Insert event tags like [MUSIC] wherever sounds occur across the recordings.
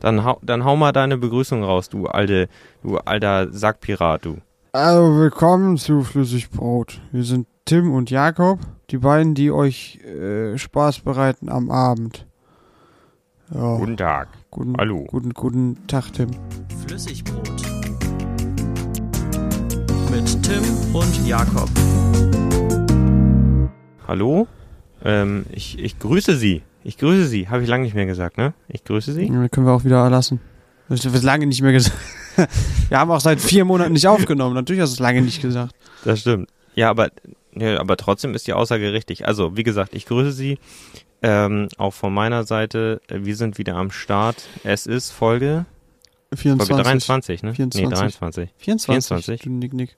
Dann hau, dann hau mal deine Begrüßung raus, du alte, du alter Sackpirat, du. Also willkommen zu Flüssigbrot. Wir sind Tim und Jakob, die beiden, die euch äh, Spaß bereiten am Abend. Ja, Guten Tag. guten, hallo. Guten, guten Tag, Tim. Flüssigbrot. Mit Tim und Jakob. Hallo? Ähm, ich, ich grüße Sie. Ich grüße Sie. Habe ich lange nicht mehr gesagt, ne? Ich grüße Sie. Ja, können wir auch wieder lassen. Das wird lange nicht mehr gesagt. [LAUGHS] wir haben auch seit vier Monaten nicht aufgenommen. Natürlich hast du es lange nicht gesagt. Das stimmt. Ja, aber, ja, aber trotzdem ist die Aussage richtig. Also, wie gesagt, ich grüße Sie. Ähm, auch von meiner Seite. Wir sind wieder am Start. Es ist Folge, 24. Folge 23, ne? 24. Nee, 23. 24. 24. Du Nick, Nick.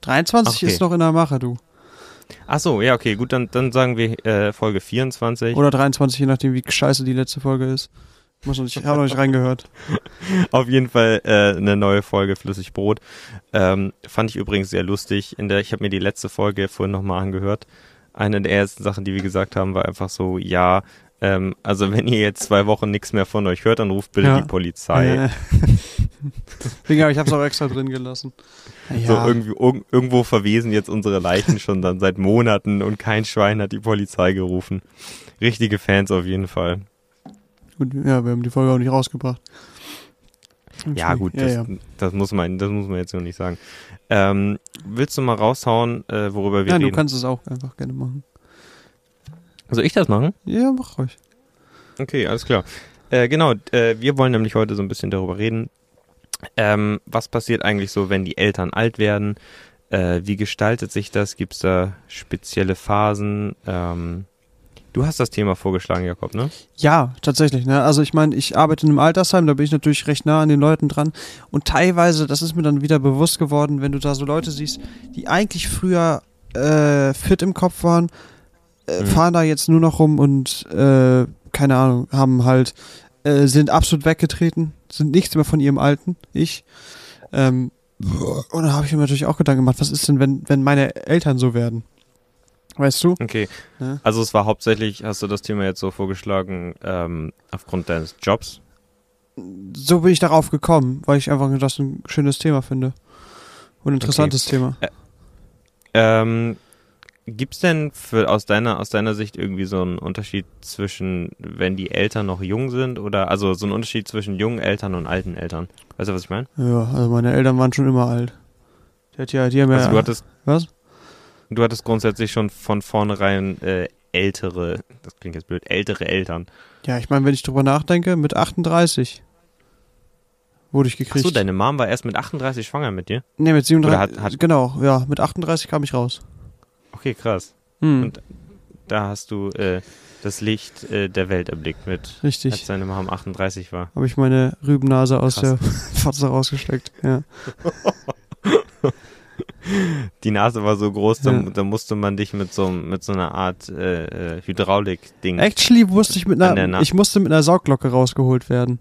23 Okay. ist noch in der Mache, du. Ach so, ja, okay, gut, dann, dann sagen wir äh, Folge 24. Oder 23, je nachdem, wie scheiße die letzte Folge ist. Ich muss noch nicht, ich habe noch nicht reingehört. [LAUGHS] Auf jeden Fall äh, eine neue Folge Flüssigbrot. Ähm, fand ich übrigens sehr lustig. In der, ich habe mir die letzte Folge vorhin nochmal angehört. Eine der ersten Sachen, die wir gesagt haben, war einfach so, ja, ähm, also wenn ihr jetzt zwei Wochen nichts mehr von euch hört, dann ruft bitte Ja. die Polizei. [LAUGHS] Deswegen habe ich es auch extra drin gelassen. Ja, So irgendwie irg irgendwo verwesen jetzt unsere Leichen schon dann seit Monaten und kein Schwein hat die Polizei gerufen. Richtige Fans auf jeden Fall. gut, ja, wir haben die Folge auch nicht rausgebracht. Ja gut, ja, das, ja. das muss man, das muss man jetzt noch nicht sagen. Ähm, willst du mal raushauen, äh, worüber wir ja, du reden? kannst es auch einfach gerne machen. Soll ich das machen? Ja, mach ruhig. Okay, alles klar. Äh, genau, äh, wir wollen nämlich heute so ein bisschen darüber reden, ähm, was passiert eigentlich so, wenn die Eltern alt werden? Äh, wie gestaltet sich das? Gibt es da spezielle Phasen? Ähm, du hast das Thema vorgeschlagen, Jakob, ne? Ja, tatsächlich. Ne? Also ich meine, ich arbeite in einem Altersheim, da bin ich natürlich recht nah an den Leuten dran. Und teilweise, das ist mir dann wieder bewusst geworden, wenn du da so Leute siehst, die eigentlich früher äh, fit im Kopf waren, äh, Mhm. fahren da jetzt nur noch rum und äh, keine Ahnung, haben halt, äh, sind absolut weggetreten, sind nichts mehr von ihrem alten Ich. Ähm, und da habe ich mir natürlich auch Gedanken gemacht, was ist denn, wenn, wenn meine Eltern so werden? Weißt du? Okay. Ja. Also es war hauptsächlich, hast du das Thema jetzt so vorgeschlagen, ähm, aufgrund deines Jobs? so bin ich darauf gekommen, weil ich einfach das ein schönes Thema finde. Und ein interessantes Thema. Ähm, Gibt es denn für, aus, deiner, aus deiner Sicht irgendwie so einen Unterschied zwischen, wenn die Eltern noch jung sind oder, also so einen Unterschied zwischen jungen Eltern und alten Eltern? Weißt du, was ich meine? Ja, also meine Eltern waren schon immer alt. Die, hat ja, die haben ja. Also du hattest, was? du hattest grundsätzlich schon von vornherein äh, ältere, das klingt jetzt blöd, ältere Eltern. Ja, ich meine, wenn ich drüber nachdenke, mit 38 wurde ich gekriegt. Achso, deine Mom war erst mit 38 schwanger mit dir? Nee, mit 37. Oder hat- hat- genau, ja, mit 38 kam ich raus. Okay, krass. Hm, Und Da hast du äh, das Licht äh, der Welt erblickt mit, als richtig. deine Mom 38 war. Habe ich meine Rübennase aus Krass. der [LAUGHS] Fotze rausgesteckt. Ja. Die Nase war so groß, da, Ja. da musste man dich mit so, mit so einer Art äh, äh, Hydraulik-Ding. Actually musste ich mit einer, ich musste mit einer Saugglocke rausgeholt werden.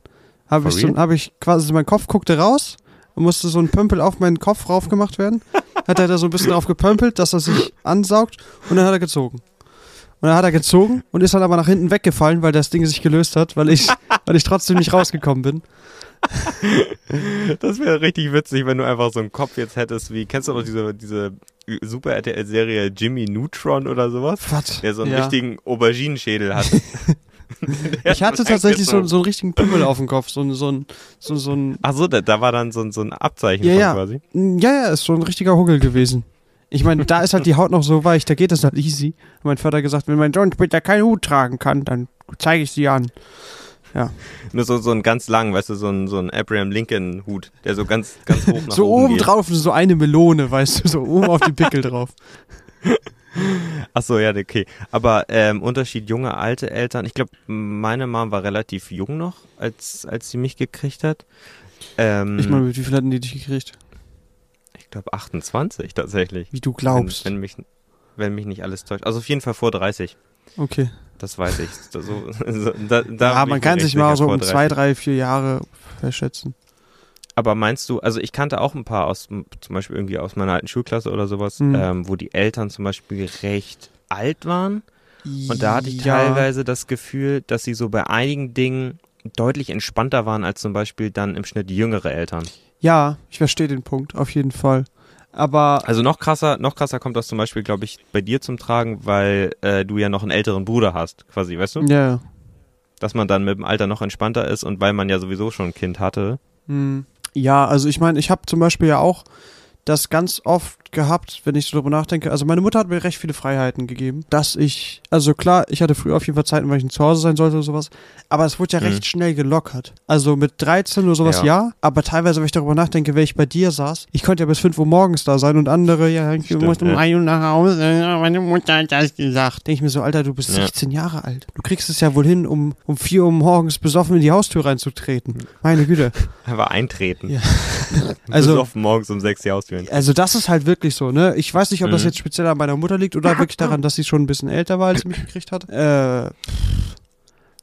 Habe ich, so, hab ich quasi, mein Kopf guckte raus und musste so ein Pömpel auf meinen Kopf rauf gemacht werden. hat er da so ein bisschen drauf gepömpelt, dass er sich ansaugt und dann hat er gezogen. Und dann hat er gezogen und ist dann aber nach hinten weggefallen, weil das Ding sich gelöst hat, weil ich, weil ich trotzdem nicht rausgekommen bin. Das wäre richtig witzig, wenn du einfach so einen Kopf jetzt hättest, wie, kennst du noch diese, diese Super RTL-Serie Jimmy Neutron oder sowas? Was? Der so einen Ja. richtigen Auberginenschädel hat. [LAUGHS] [LAUGHS] Ich hatte tatsächlich so, so. einen richtigen Pümmel auf dem Kopf, so, ein- so, ein- so, so ein Ach so, da, da war dann so, ein- so ein Abzeichen Ja, von ja. quasi. Mm, Ja, ja, ist so ein richtiger Huggel gewesen. Ich meine, da ist halt die Haut noch so weich, da geht das halt easy. Hat mein Vater gesagt, wenn mein Sohn später keinen Hut tragen kann, dann zeige ich sie an. Nur so, so einen ganz langen, weißt du, so ein, so ein Abraham Lincoln Hut, der so ganz, ganz hoch [LAUGHS] nach so oben oben drauf so eine Melone, weißt du, so oben auf die Pickel drauf. [LAUGHS] [LAUGHS] Ach so, ja, okay. Aber ähm, Unterschied junge, alte Eltern. Ich glaube, meine Mom war relativ jung noch, als, als sie mich gekriegt hat. Ähm, Ich meine, wie viel hatten die dich gekriegt? ich glaube 28 tatsächlich. Wie du glaubst. Wenn, wenn, mich, wenn mich nicht alles täuscht. Also auf jeden Fall vor 30. Okay. Das weiß ich. So, so, [LAUGHS] da, da ja, man kann sich mal so um 30. zwei, drei, vier Jahre verschätzen. Aber meinst du, also ich kannte auch ein paar aus, zum Beispiel irgendwie aus meiner alten Schulklasse oder sowas, Mhm. ähm, wo die Eltern zum Beispiel recht alt waren. Und da hatte ich Ja. teilweise das Gefühl, dass sie so bei einigen Dingen deutlich entspannter waren als zum Beispiel dann im Schnitt jüngere Eltern. Ja, ich verstehe den Punkt, auf jeden Fall. Aber Also noch krasser, noch krasser kommt das zum Beispiel, glaube ich, bei dir zum Tragen, weil äh, du ja noch einen älteren Bruder hast, quasi, weißt du? ja, Dass man dann mit dem Alter noch entspannter ist und weil man ja sowieso schon ein Kind hatte. Hm. Ja, also ich meine, ich habe zum Beispiel ja auch das ganz oft gehabt, wenn ich so darüber nachdenke. Also meine Mutter hat mir recht viele Freiheiten gegeben, dass ich, also klar, ich hatte früher auf jeden Fall Zeiten, weil ich zu Hause sein sollte oder sowas, aber es wurde ja Mhm. recht schnell gelockert. Also mit 13 oder sowas ja. Ja. aber teilweise, wenn ich darüber nachdenke, wenn ich bei dir saß, ich konnte ja bis 5 Uhr morgens da sein und andere, ja, ich Stimmt, muss um ja. 3 Uhr nach Hause, meine Mutter hat das gesagt. Denke ich mir so, Alter, du bist Ja. 16 Jahre alt. Du kriegst es ja wohl hin, um, um 4 Uhr morgens besoffen in die Haustür reinzutreten. Meine Güte. [LAUGHS] Einfach eintreten. Ja. [LAUGHS] Also- oft morgens um sechs die Haustüren. Also das ist halt wirklich so, ne? Ich weiß nicht, ob das Mhm. jetzt speziell an meiner Mutter liegt oder wirklich daran, dass sie schon ein bisschen älter war, als sie [LAUGHS] mich gekriegt hat. Äh,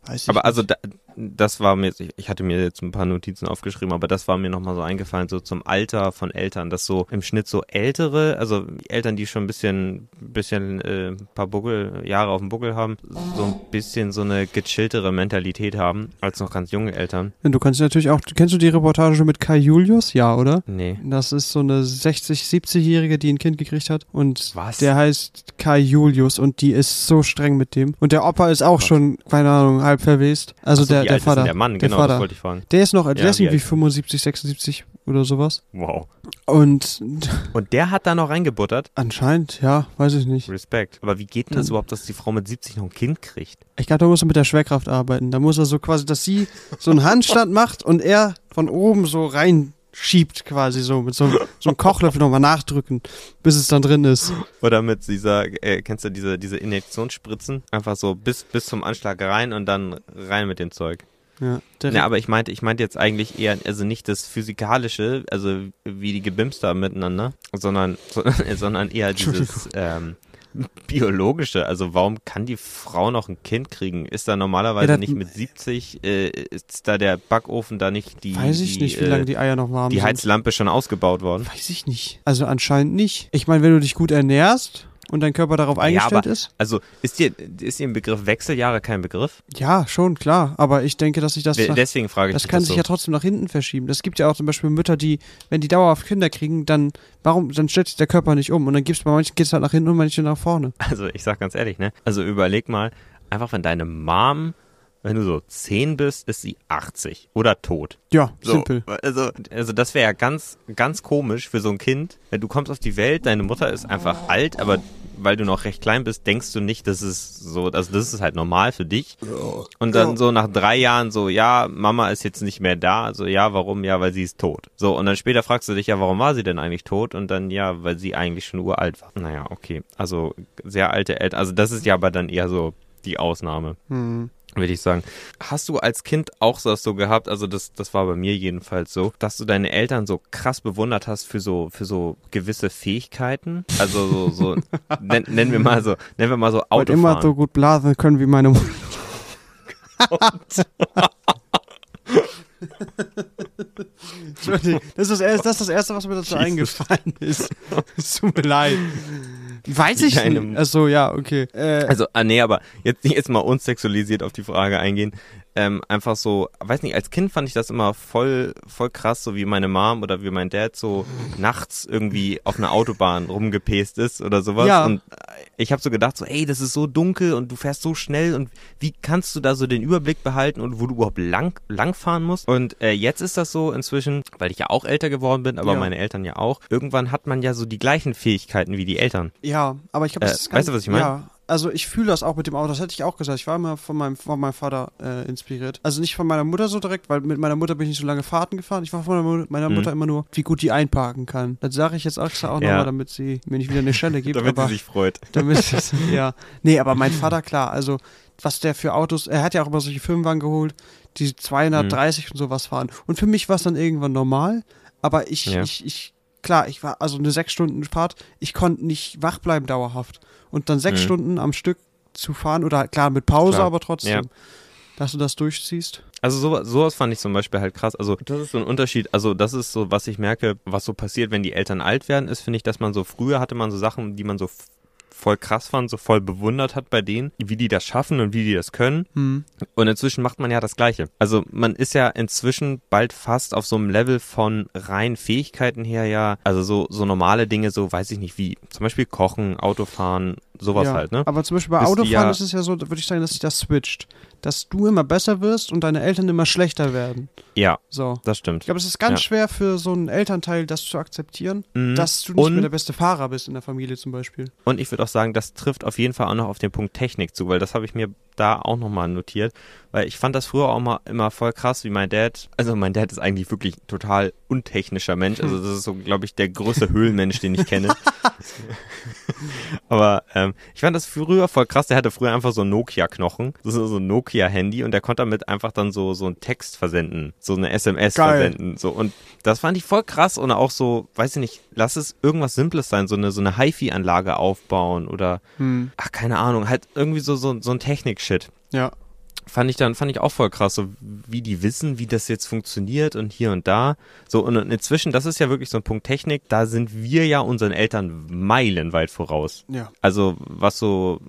weiß ich Aber also nicht. da, das war mir, jetzt- ich, ich hatte mir jetzt ein paar Notizen aufgeschrieben, aber das war mir nochmal so eingefallen, so zum Alter von Eltern, dass so im Schnitt so ältere, also Eltern, die schon ein bisschen, bisschen, äh, ein paar Buckel, Jahre auf dem Buckel haben, so ein bisschen so eine gechilltere Mentalität haben, als noch ganz junge Eltern. Du kannst natürlich auch, kennst du die Reportage mit Kai Julius? Ja, oder? Nee. Das ist so eine 60, 70-Jährige, die ein Kind gekriegt hat. Und Was? der heißt Kai Julius und die ist so streng mit dem. Und der Opa ist auch Gott. schon, keine Ahnung, halb verwest. Also so, der, wie der alt ist denn Vater. der Mann, der genau, Vater. das wollte ich fragen. Der ist noch, der Ja, ist wie irgendwie alt? 75, 76 oder sowas. Wow. Und Und der hat da noch reingebuttert? anscheinend, ja, weiß ich nicht. Respekt. Aber wie geht denn das überhaupt, dass die Frau mit 70 noch ein Kind kriegt? Ich glaube, da muss er mit der Schwerkraft arbeiten. Da muss er so quasi, dass sie so einen Handstand macht und er von oben so reinschiebt quasi so mit so, einem- so einem Kochlöffel nochmal nachdrücken, bis es dann drin ist. Oder mit dieser, äh, kennst du diese, diese Injektionsspritzen? Einfach so bis, bis zum Anschlag rein und dann rein mit dem Zeug. Ja, Ja, aber ich meinte, ich meinte jetzt eigentlich eher, also nicht das Physikalische, also wie die Gebimst da miteinander, sondern, sondern, [LAUGHS] sondern eher dieses ähm, Biologische. Also warum kann die Frau noch ein Kind kriegen? Ist da normalerweise Ja, nicht mit 70, äh, ist da der Backofen da nicht die, weiß ich die, nicht, wie äh, lange die Eier noch warm die sind. Heizlampe schon ausgebaut worden? Weiß ich nicht. Also anscheinend nicht. Ich meine, wenn du dich gut ernährst und dein Körper darauf eingestellt aber- ist, Also ist dir, ist dir im Begriff Wechseljahre kein Begriff? ja, schon, klar. Aber ich denke, dass sich das nach, Deswegen frage ich das kann das sich so. ja trotzdem nach hinten verschieben. Es gibt ja auch zum Beispiel Mütter, die, wenn die dauerhaft Kinder kriegen, dann, warum, dann stellt sich der Körper nicht um. Und dann gibt's bei manchen geht's halt nach hinten und manchen nach vorne. Also ich sag ganz ehrlich, ne? Also überleg mal, einfach wenn deine Mom, wenn du so 10 bist, ist sie 80 oder tot. Ja, So, simpel. Also, also das wäre ja ganz, ganz komisch für so ein Kind. Du kommst auf die Welt, deine Mutter ist einfach alt, aber weil du noch recht klein bist, denkst du nicht, das ist so, also das ist halt normal für dich. Und dann so nach drei Jahren so, ja, Mama ist jetzt nicht mehr da. Also ja, warum? Ja, weil sie ist tot. So, und dann später fragst du dich, ja, warum war sie denn eigentlich tot? Und dann, ja, weil sie eigentlich schon uralt war. Naja, okay. Also sehr alte Eltern. Also das ist ja aber dann eher so die Ausnahme Hm. Würde ich sagen. Hast du als Kind auch so das so gehabt, also das, das war bei mir jedenfalls so, dass du deine Eltern so krass bewundert hast für so, für so gewisse Fähigkeiten? Also so, so [LAUGHS] nenn, nennen wir mal so, nennen wir mal so Wollt immer so Autofahren. gut blasen können wie meine Mutter. [LAUGHS] Entschuldigung, das ist, das, erste, das ist das Erste, was mir dazu Jesus. eingefallen ist. [LAUGHS] Es tut mir leid. Weiß ich nicht. Achso, ja, okay. Äh, Also, ah, nee, aber jetzt, jetzt mal unsexualisiert auf die Frage eingehen. Ähm, einfach so, weiß nicht, als Kind fand ich das immer voll, voll krass, so wie meine Mom oder wie mein Dad so nachts irgendwie auf einer Autobahn rumgepest ist oder sowas. Ja. Und ich habe so gedacht, so, ey, das ist so dunkel und du fährst so schnell und wie kannst du da so den Überblick behalten und wo du überhaupt lang, lang fahren musst? Und äh, jetzt ist das so inzwischen, weil ich ja auch älter geworden bin, aber Ja. meine Eltern ja auch. Irgendwann hat man ja so die gleichen Fähigkeiten wie die Eltern. Ja, aber ich glaube, Äh, das ist weißt du, was ich meine? Ja. Also ich fühle das auch mit dem Auto, das hätte ich auch gesagt. Ich war immer von meinem, von meinem Vater äh, inspiriert. Also nicht von meiner Mutter so direkt, weil mit meiner Mutter bin ich nicht so lange Fahrten gefahren. Ich war von meiner, meiner Mhm. Mutter immer nur, wie gut die einparken kann. Das sage ich jetzt extra auch Ja. nochmal, damit sie mir nicht wieder eine Schelle gibt. Damit aber sie sich freut. damit es, [LAUGHS] ja. Nee, aber mein Vater, klar, also was der für Autos, er hat ja auch immer solche Firmenwagen geholt, die 230 Mhm. und sowas fahren. Und für mich war es dann irgendwann normal, aber ich, Ja. ich, ich, klar, ich war, also eine sechs Stunden Fahrt, ich konnte nicht wach bleiben dauerhaft. Und dann sechs Mhm. Stunden am Stück zu fahren oder klar mit Pause, Klar. aber trotzdem, Ja. dass du das durchziehst. Also sowas, sowas fand ich zum Beispiel halt krass. Also das ist so ein Unterschied. Also das ist so, was ich merke, was so passiert, wenn die Eltern alt werden, ist, finde ich, dass man so früher hatte man so Sachen, die man so voll krass fand, so voll bewundert hat bei denen, wie die das schaffen und wie die das können. Hm. Und inzwischen macht man ja das Gleiche. Also man ist ja inzwischen bald fast auf so einem Level von rein Fähigkeiten her ja, also so, so normale Dinge, so weiß ich nicht wie, zum Beispiel Kochen, Autofahren, sowas ja. halt, ne? Aber zum Beispiel bei Autofahren ja- ist es ja so, würde ich sagen, dass sich das switcht. Dass du immer besser wirst und deine Eltern immer schlechter werden. Ja, So. das stimmt. Ich glaube, es ist ganz Ja. schwer für so einen Elternteil, das zu akzeptieren, Mhm. dass du nicht Und- mehr der beste Fahrer bist in der Familie zum Beispiel. Und ich würde auch sagen, das trifft auf jeden Fall auch noch auf den Punkt Technik zu, weil das habe ich mir da auch nochmal notiert, weil ich fand das früher auch mal immer voll krass, wie mein Dad, also mein Dad ist eigentlich wirklich total untechnischer Mensch, also das ist so, glaube ich, der größte [LAUGHS] Höhlenmensch, den ich kenne. Aber ähm, ich fand das früher voll krass, der hatte früher einfach so Nokia-Knochen, so ein Nokia-Handy und der konnte damit einfach dann so, so einen Text versenden, so eine SMS Geil. versenden, so und das fand ich voll krass und auch so, weiß ich nicht, lass es irgendwas Simples sein, so eine, so eine HiFi-Anlage aufbauen oder Hm. ach, keine Ahnung, halt irgendwie so, so, so ein Technik-Shit. Ja. Fand ich dann, fand ich auch voll krass, so wie die wissen, wie das jetzt funktioniert und hier und da. So, und inzwischen, das ist ja wirklich so ein Punkt Technik, da sind wir ja unseren Eltern meilenweit voraus. Ja, Also, was so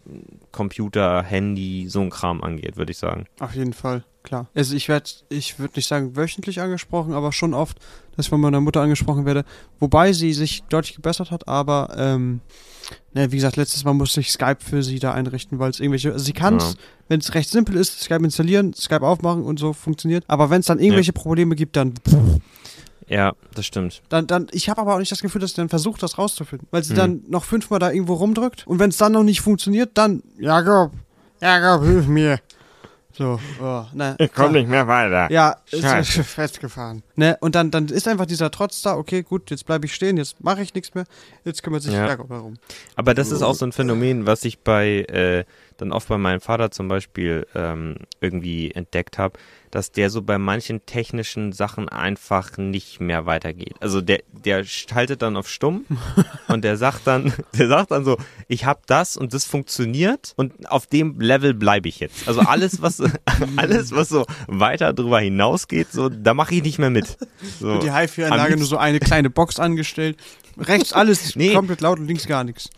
Computer, Handy, so ein Kram angeht, würde ich sagen. auf jeden Fall, klar. Also ich werde, ich würde nicht sagen wöchentlich angesprochen, aber schon oft, dass ich von meiner Mutter angesprochen werde, wobei sie sich deutlich gebessert hat, aber ähm, ne, wie gesagt, letztes Mal musste ich Skype für sie da einrichten, weil es irgendwelche, also sie kann es, Ja. wenn es recht simpel ist, Skype installieren, Skype aufmachen und so funktioniert, aber wenn es dann irgendwelche Probleme gibt, dann Ja, das stimmt. Dann, dann, ich habe aber auch nicht das Gefühl, dass sie dann versucht, das rauszufinden. Weil sie Hm. dann noch fünfmal da irgendwo rumdrückt. Und wenn es dann noch nicht funktioniert, dann, Jakob, Jakob, hilf mir. So, oh, ne. [LAUGHS] so. mehr weiter. Ja, ist Scheiße. [LAUGHS] festgefahren. Ne, und dann, dann ist einfach dieser Trotz da, okay, gut, jetzt bleibe ich stehen, jetzt mache ich nichts mehr, jetzt kümmert sich Ja. Jakob darum. Aber das ist auch so ein Phänomen, was ich bei äh, dann oft bei meinem Vater zum Beispiel ähm, irgendwie entdeckt habe, dass der so bei manchen technischen Sachen einfach nicht mehr weitergeht. Also der der schaltet dann auf stumm [LAUGHS] und der sagt dann der sagt dann so, ich habe das und das funktioniert und auf dem Level bleibe ich jetzt. Also alles was [LAUGHS] alles was so weiter drüber hinausgeht, so da mache ich nicht mehr mit. So. Und die HiFi-Anlage nur so eine kleine Box angestellt. Rechts alles [LAUGHS] Nee. komplett laut und links gar nichts.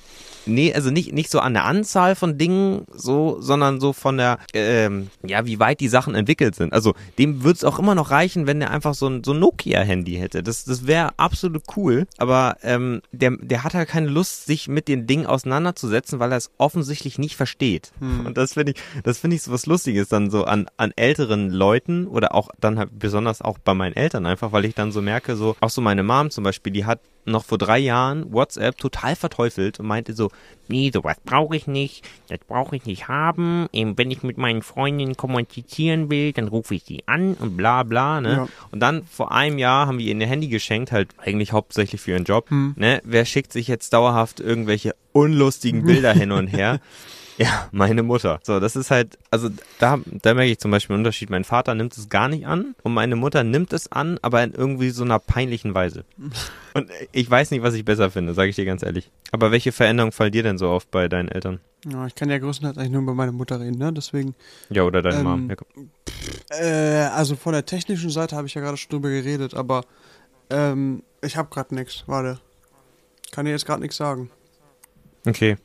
Nee, also nicht, nicht so an der Anzahl von Dingen, so, sondern so von der, ähm, ja, wie weit die Sachen entwickelt sind. Also dem würde es auch immer noch reichen, wenn der einfach so ein, so ein Nokia-Handy hätte. Das, das wäre absolut cool. Aber ähm, der, der hat halt keine Lust, sich mit den Dingen auseinanderzusetzen, weil er es offensichtlich nicht versteht. Und das finde ich, das finde ich so was Lustiges dann so an, an älteren Leuten oder auch dann halt besonders auch bei meinen Eltern einfach, weil ich dann so merke, so, auch so meine Mom zum Beispiel, die hat noch vor drei Jahren WhatsApp total verteufelt und meinte so, nee, sowas brauche ich nicht, das brauche ich nicht haben. Eben, wenn ich mit meinen Freundinnen kommunizieren will, dann rufe ich sie an und bla bla, ne? Ja. Und dann vor einem Jahr haben wir ihr ein Handy geschenkt, halt eigentlich hauptsächlich für ihren Job, ne? Wer schickt sich jetzt dauerhaft irgendwelche unlustigen Bilder hin und her? [LAUGHS] Ja, meine Mutter. So, das ist halt, also da, da merke ich zum Beispiel einen Unterschied. Mein Vater nimmt es gar nicht an und meine Mutter nimmt es an, aber in irgendwie so einer peinlichen Weise. [LAUGHS] Und ich weiß nicht, was ich besser finde, sage ich dir ganz ehrlich. Aber welche Veränderungen fallen dir denn so auf bei deinen Eltern? Ja, ich kann ja größtenteils eigentlich nur über meine Mutter reden, ne? Deswegen. Ja, oder deine Ähm, Mom? Ja. Äh, also von der technischen Seite habe ich ja gerade schon drüber geredet, aber ähm, ich habe gerade nichts. Warte. Kann dir jetzt gerade nichts sagen. Okay.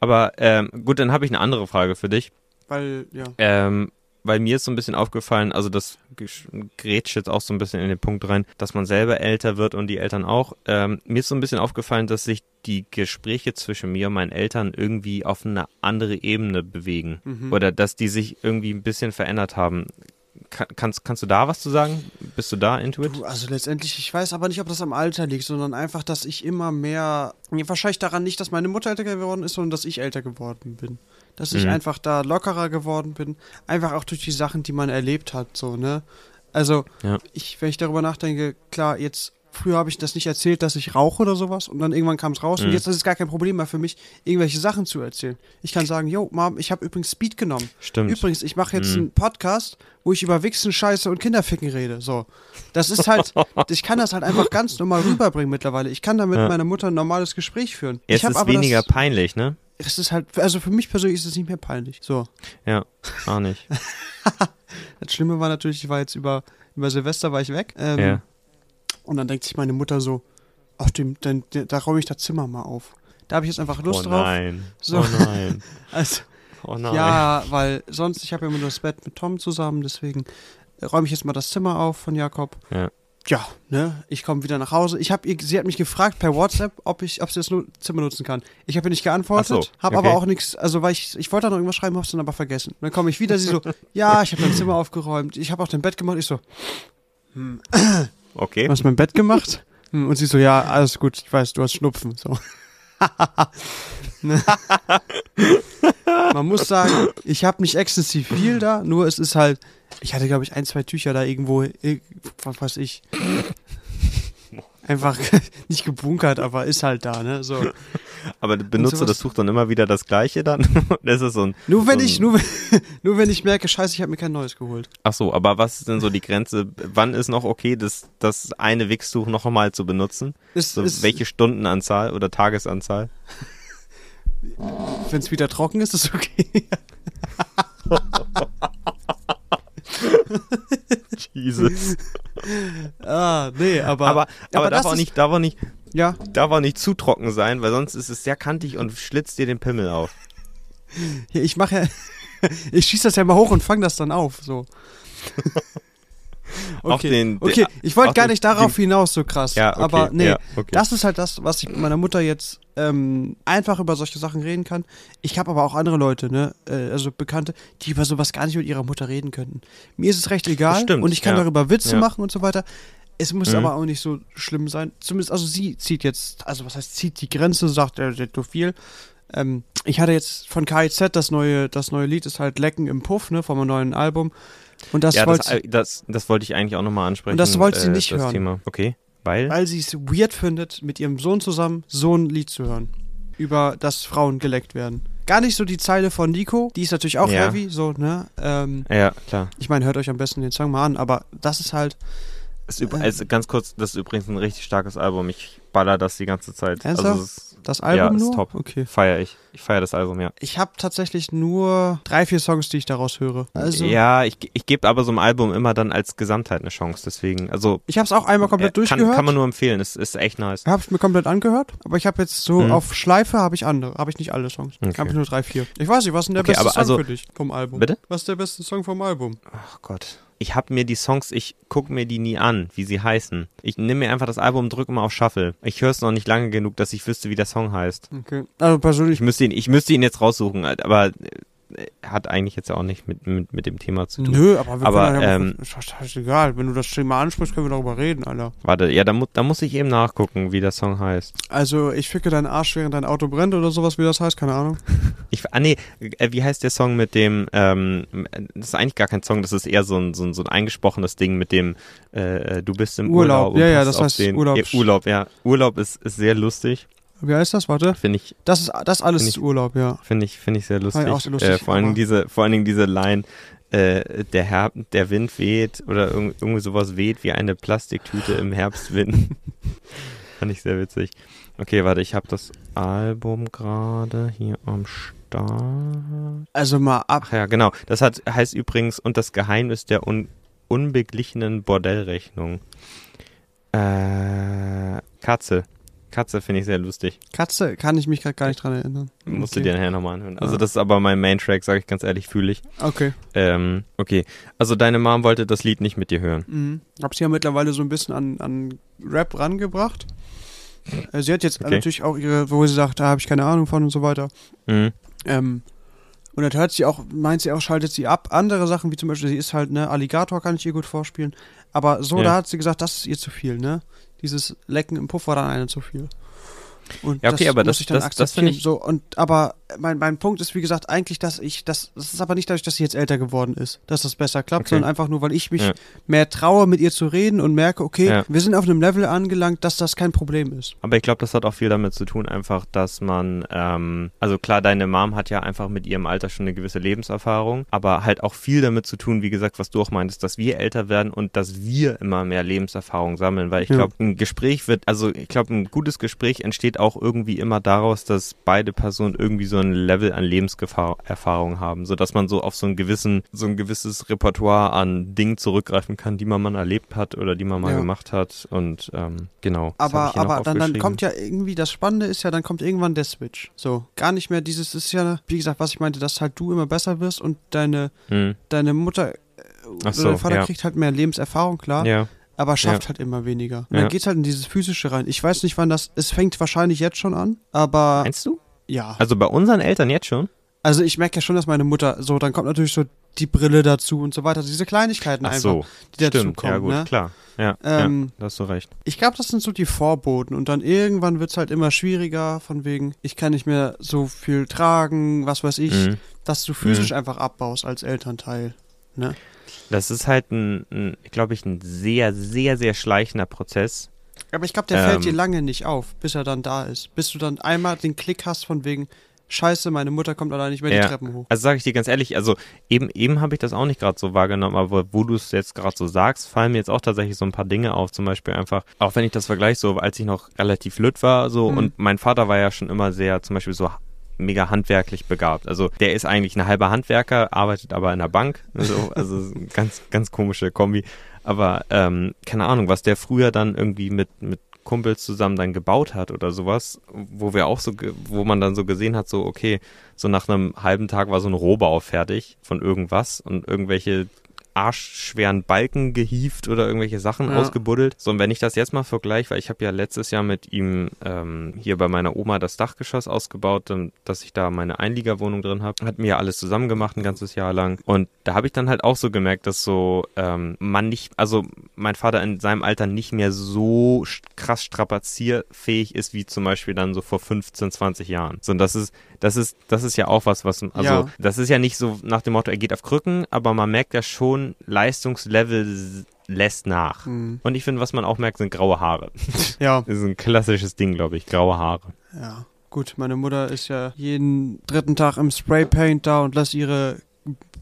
Aber ähm, gut, dann habe ich eine andere Frage für dich. Weil, ja. Ähm, weil mir ist so ein bisschen aufgefallen, also das grätscht jetzt auch so ein bisschen in den Punkt rein, dass man selber älter wird und die Eltern auch. Ähm, mir ist so ein bisschen aufgefallen, dass sich die Gespräche zwischen mir und meinen Eltern irgendwie auf eine andere Ebene bewegen. Mhm. Oder dass die sich irgendwie ein bisschen verändert haben. Ka- Kannst, kannst du da was zu sagen? Bist du da into it? Du, also letztendlich, ich weiß aber nicht, ob das am Alter liegt, sondern einfach, dass ich immer mehr. Wahrscheinlich daran nicht, dass meine Mutter älter geworden ist, sondern dass ich älter geworden bin. Dass ich Mhm. einfach da lockerer geworden bin. Einfach auch durch die Sachen, die man erlebt hat, so, ne? Also, Ja. ich, wenn ich darüber nachdenke, klar, jetzt. Früher habe ich das nicht erzählt, dass ich rauche oder sowas und dann irgendwann kam es raus und Mhm. jetzt ist es gar kein Problem mehr für mich, irgendwelche Sachen zu erzählen. Ich kann sagen, yo, Mom, ich habe übrigens Speed genommen. Stimmt. Übrigens, ich mache jetzt Mhm. einen Podcast, wo ich über Wichsen, Scheiße und Kinderficken rede. So. Das ist halt, [LAUGHS] ich kann das halt einfach ganz normal rüberbringen mittlerweile. Ich kann da mit Ja. meiner Mutter ein normales Gespräch führen. Jetzt ist aber weniger Das, peinlich, ne? es ist halt, also für mich persönlich ist es nicht mehr peinlich. So. Ja, auch nicht. [LAUGHS] Das Schlimme war natürlich, ich war jetzt über, über Silvester war ich weg. Ähm, Ja. Und dann denkt sich meine Mutter so, ach, dem, dann, da räume ich das Zimmer mal auf. Da habe ich jetzt einfach Lust oh drauf. nein. So. Oh nein. [LAUGHS] Also, Oh nein. ja, weil sonst, ich habe ja immer nur das Bett mit Tom zusammen, deswegen räume ich jetzt mal das Zimmer auf von Jakob. Ja. Ja, ne, ich komme wieder nach Hause. Ich hab, ihr- sie hat mich gefragt per WhatsApp, ob ich, ob sie das Zimmer nutzen kann. Ich habe ihr nicht geantwortet, so, habe okay. aber auch nichts, also weil ich, ich wollte da noch irgendwas schreiben, hab's dann aber vergessen. Dann komme ich wieder, sie so, [LAUGHS] ja, ich habe mein Zimmer aufgeräumt, ich habe auch dein Bett gemacht. Ich so, Okay. du hast mein Bett gemacht? Hm, Und sie so, ja, alles gut, ich weiß, du hast Schnupfen. So. [LAUGHS] Man muss sagen, ich habe nicht exzessiv viel da, nur es ist halt, ich hatte glaube ich ein, zwei Tücher da irgendwo, was weiß ich. Einfach [LAUGHS] nicht gebunkert, aber ist halt da, ne? So. [LAUGHS] Aber sowas- das Tuch dann immer wieder das gleiche dann? [LAUGHS] das ist so ein. Nur wenn so ich, ein- nur, wenn- nur wenn ich merke, scheiße, ich habe mir kein neues geholt. Ach so, aber was ist denn so die Grenze? Wann ist noch okay, das, das eine Wichstuch noch einmal zu benutzen? Ist, So, ist, welche Stundenanzahl oder Tagesanzahl? wenn es wieder trocken ist, ist okay. Jesus. [LAUGHS] ah, nee, aber. Aber, aber, aber darf, auch nicht, darf, auch nicht, ja, darf auch nicht zu trocken sein, weil sonst ist es sehr kantig und schlitzt dir den Pimmel auf. hier, ich mache ja. [LAUGHS] ich schieße das ja mal hoch und fange das dann auf. So. [LAUGHS] Okay, den- okay. den- ich wollte gar den- nicht darauf hinaus so krass. Ja, okay, aber nee, ja, okay. das ist halt das, was ich mit meiner Mutter jetzt ähm, einfach über solche Sachen reden kann. Ich habe aber auch andere Leute, ne, äh, also Bekannte, die über sowas gar nicht mit ihrer Mutter reden könnten. Mir ist es recht egal stimmt, und ich kann ja. darüber Witze Ja. machen und so weiter. Es muss Mhm. aber auch nicht so schlimm sein. Zumindest, also sie zieht jetzt, also was heißt zieht die Grenze, sagt er, zu viel. Ähm, ich hatte jetzt von KIZ das neue, das neue Lied ist halt Lecken im Puff, ne, vom neuen Album. Und das ja, wollte das, das, das wollte ich eigentlich auch nochmal ansprechen. Und das wollte sie äh, nicht das hören. Thema. Okay, weil? weil sie es weird findet, mit ihrem Sohn zusammen so ein Lied zu hören. Über das Frauen geleckt werden. Gar nicht so die Zeile von Nico, die ist natürlich auch Ja. heavy, so, ne? Ähm, Ja, klar. ich meine, hört euch am besten den Song mal an, aber das ist halt. Ist Ähm. also ganz kurz, das ist übrigens ein richtig starkes Album. Ich baller das die ganze Zeit. Ernsthaft? Also es Das Album ist nur? top. Okay. feiere ich. Ich feiere das Album, ja. Ich habe tatsächlich nur drei, vier Songs, die ich daraus höre. Also, ja, ich, ich gebe aber so einem Album immer dann als Gesamtheit eine Chance. Deswegen, also ich habe es auch einmal komplett äh, kann, durchgehört. kann man nur empfehlen. Es ist echt nice. habe ich mir komplett angehört, aber ich habe jetzt so Mhm. auf Schleife habe ich andere, habe ich nicht alle Songs. Okay. Habe ich nur drei, vier. Ich weiß nicht, was ist denn der Okay, beste aber Song also- für dich vom Album? Bitte? Was ist der beste Song vom Album? Ach Gott. Ich habe mir die Songs, ich gucke mir die nie an, wie sie heißen. Ich nehme mir einfach das Album, drücke mal auf Shuffle. Ich höre es noch nicht lange genug, dass ich wüsste, wie der Song heißt. Okay. Also persönlich Ich müsste ihn, ich müsste ihn jetzt raussuchen, aber äh, hat eigentlich jetzt ja auch nicht mit, mit, mit dem Thema zu tun. Nö, aber wir Aber, können ja ähm, scheißegal. Wenn du das Thema ansprichst, können wir darüber reden, Alter. Warte, ja, da, mu da muss ich eben nachgucken, wie der Song heißt. Also, ich ficke deinen Arsch, während dein Auto brennt oder sowas, wie das heißt, keine Ahnung. [LAUGHS] Ich, ah nee, äh, wie heißt der Song mit dem, ähm, das ist eigentlich gar kein Song, das ist eher so ein, so ein, so ein eingesprochenes Ding mit dem, äh, äh, du bist im Urlaub, Urlaub. ja, ja, das heißt den, Urlaub. Ja, Urlaub, ja. Urlaub ist, ist sehr lustig, Wie heißt das? Warte. finde ich, Das ist das alles Find ist ich- Urlaub, ja. finde ich, finde ich sehr lustig. auch sehr lustig, äh, vor allen diese, vor allen Dingen diese Line, äh, der Herb, der Wind weht oder irg irgendwie sowas weht wie eine Plastiktüte im Herbstwind. [LAUGHS] Fand ich sehr witzig. Okay, warte, ich habe das Album gerade hier am Start. Also mal ab. Ach ja, genau. Das hat, heißt übrigens und das Geheimnis der un, unbeglichenen Bordellrechnung. Äh, Katze. Katze finde ich sehr lustig. Katze kann ich mich gerade gar nicht dran erinnern. Musst du okay. dir nachher nochmal anhören. Also Ja. das ist aber mein Main-Track, sage ich ganz ehrlich, fühle ich. Okay. Ähm, okay. Also deine Mom wollte das Lied nicht mit dir hören. Mhm. Hab sie ja mittlerweile so ein bisschen an, an Rap rangebracht. Äh, Sie hat jetzt Okay. natürlich auch ihre, wo sie sagt, da habe ich keine Ahnung von und so weiter. Mhm. Ähm, und dann hört sie auch, meint sie auch, schaltet sie ab. Andere Sachen, wie zum Beispiel, sie ist halt, ne, Alligator kann ich ihr gut vorspielen. Aber so, Ja. da hat sie gesagt, das ist ihr zu viel, ne? Dieses Lecken im Puff war dann eine zu viel. Und Ja, okay, aber muss das- ich dann das- das akzeptieren. find ich- so, und, aber mein, mein Punkt ist, wie gesagt, eigentlich, dass ich, das, das ist aber nicht dadurch, dass sie jetzt älter geworden ist, dass das besser klappt, Okay. sondern einfach nur, weil ich mich Ja. mehr traue, mit ihr zu reden und merke, okay, Ja. wir sind auf einem Level angelangt, dass das kein Problem ist. Aber ich glaube, das hat auch viel damit zu tun, einfach, dass man, ähm, also klar, deine Mom hat ja einfach mit ihrem Alter schon eine gewisse Lebenserfahrung, aber halt auch viel damit zu tun, wie gesagt, was du auch meintest, dass wir älter werden und dass wir immer mehr Lebenserfahrung sammeln, weil ich Ja. glaube, ein Gespräch wird, also ich glaube, ein gutes Gespräch entsteht auch irgendwie immer daraus, dass beide Personen irgendwie so ein Level an Lebenserfahrung haben, so dass man so auf so einen gewissen, so ein gewisses Repertoire an Dingen zurückgreifen kann, die man mal erlebt hat oder die man mal Ja. gemacht hat und ähm, genau. Aber, aber dann, dann kommt ja irgendwie, das Spannende ist ja, dann kommt irgendwann der Switch. So, gar nicht mehr dieses, ist ja, wie gesagt, was ich meinte, dass halt du immer besser wirst und deine, Hm. deine Mutter äh, Ach oder so, dein Vater ja. kriegt halt mehr Lebenserfahrung, klar, Ja, aber schafft Ja. halt immer weniger. Und Ja. dann geht's halt in dieses Physische rein. Ich weiß nicht, wann das, es fängt wahrscheinlich jetzt schon an, aber meinst du? ja. Also bei unseren Eltern jetzt schon? Also ich merke ja schon, dass meine Mutter, so, dann kommt natürlich so die Brille dazu und so weiter, diese Kleinigkeiten Ach einfach, so, die dazu stimmt, kommen. ja gut, ne? klar. Ja, Ähm, ja, da hast du recht. Ich glaube, das sind so die Vorboten und dann irgendwann wird's halt immer schwieriger, von wegen, ich kann nicht mehr so viel tragen, was weiß ich, Mhm. dass du physisch einfach abbaust als Elternteil. Ne? Das ist halt ein, ein glaube ich, ein sehr, sehr, sehr schleichender Prozess. Aber ich glaube, der fällt Ähm. dir lange nicht auf, bis er dann da ist. Bis du dann einmal den Klick hast von wegen, scheiße, meine Mutter kommt allein nicht mehr Ja. die Treppen hoch. Also sage ich dir ganz ehrlich, also eben, eben habe ich das auch nicht gerade so wahrgenommen, aber wo du es jetzt gerade so sagst, fallen mir jetzt auch tatsächlich so ein paar Dinge auf. Zum Beispiel einfach, auch wenn ich das vergleiche, so als ich noch relativ lütt war, so Mhm. und mein Vater war ja schon immer sehr, zum Beispiel so mega handwerklich begabt. Also der ist eigentlich ein halber Handwerker, arbeitet aber in der Bank. So, also [LAUGHS] ganz, ganz komische Kombi. Aber ähm, keine Ahnung, was der früher dann irgendwie mit, mit Kumpels zusammen dann gebaut hat oder sowas, wo wir auch so, wo man dann so gesehen hat, so okay, so nach einem halben Tag war so ein Rohbau fertig von irgendwas und irgendwelche arschschweren Balken gehieft oder irgendwelche Sachen Ja. ausgebuddelt. So, und wenn ich das jetzt mal vergleiche, weil ich habe ja letztes Jahr mit ihm ähm, hier bei meiner Oma das Dachgeschoss ausgebaut, dass ich da meine Einliegerwohnung drin habe, hat mir ja alles zusammen gemacht ein ganzes Jahr lang. Und da habe ich dann halt auch so gemerkt, dass so ähm, man nicht, also mein Vater in seinem Alter nicht mehr so krass strapazierfähig ist, wie zum Beispiel dann so vor 15, 20 Jahren. So, und das ist, das ist, das ist ja auch was, was, also Ja. das ist ja nicht so nach dem Motto, er geht auf Krücken, aber man merkt ja schon, Leistungslevel lässt nach. Mhm. Und ich finde, was man auch merkt, sind graue Haare. [LAUGHS] Ja, Das ist ein klassisches Ding, glaube ich, graue Haare. ja. Gut, meine Mutter ist ja jeden dritten Tag im Spraypaint da und lässt ihre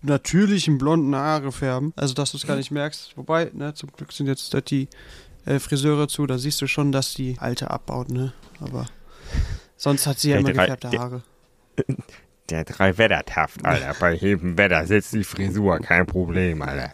natürlichen blonden Haare färben. Also, dass du es gar nicht merkst. Wobei, ne, zum Glück sind jetzt da die äh, Friseure zu, da siehst du schon, dass die alte abbaut, ne? Aber sonst hat sie ja immer gefärbte Haare. Der Drei-Wetter-Taft, Alter. [LAUGHS] Bei jedem Wetter sitzt die Frisur, kein Problem, Alter.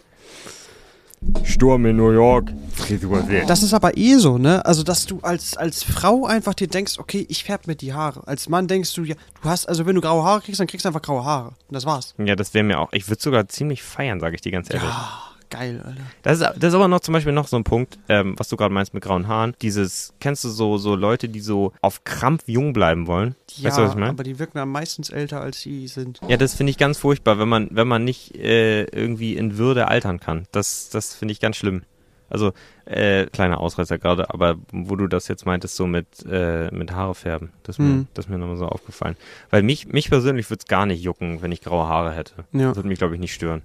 Sturm in New York, Frisur wird. Das ist aber eh so, ne? Also, dass du als, als Frau einfach dir denkst, okay, ich färb mir die Haare. Als Mann denkst du, ja, du hast, also wenn du graue Haare kriegst, dann kriegst du einfach graue Haare. Und das war's. Ja, das wäre mir auch. Ich würde sogar ziemlich feiern, sage ich dir ganz ehrlich. Ja, geil, Alter. Das, ist, das ist aber noch zum Beispiel noch so ein Punkt, ähm, was du gerade meinst mit grauen Haaren. Dieses, kennst du so, so Leute, die so auf Krampf jung bleiben wollen? Ja, weißt du, was ich meine? aber die wirken am meistens älter, als sie sind. Ja, das finde ich ganz furchtbar, wenn man, wenn man nicht äh, irgendwie in Würde altern kann. Das, das finde ich ganz schlimm. Also, äh, kleiner Ausreißer gerade, aber wo du das jetzt meintest, so mit, äh, mit Haare färben, das, ist mir, Mhm. das ist mir nochmal so aufgefallen. Weil mich, mich persönlich würde es gar nicht jucken, wenn ich graue Haare hätte. Ja. Das würde mich, glaube ich, nicht stören.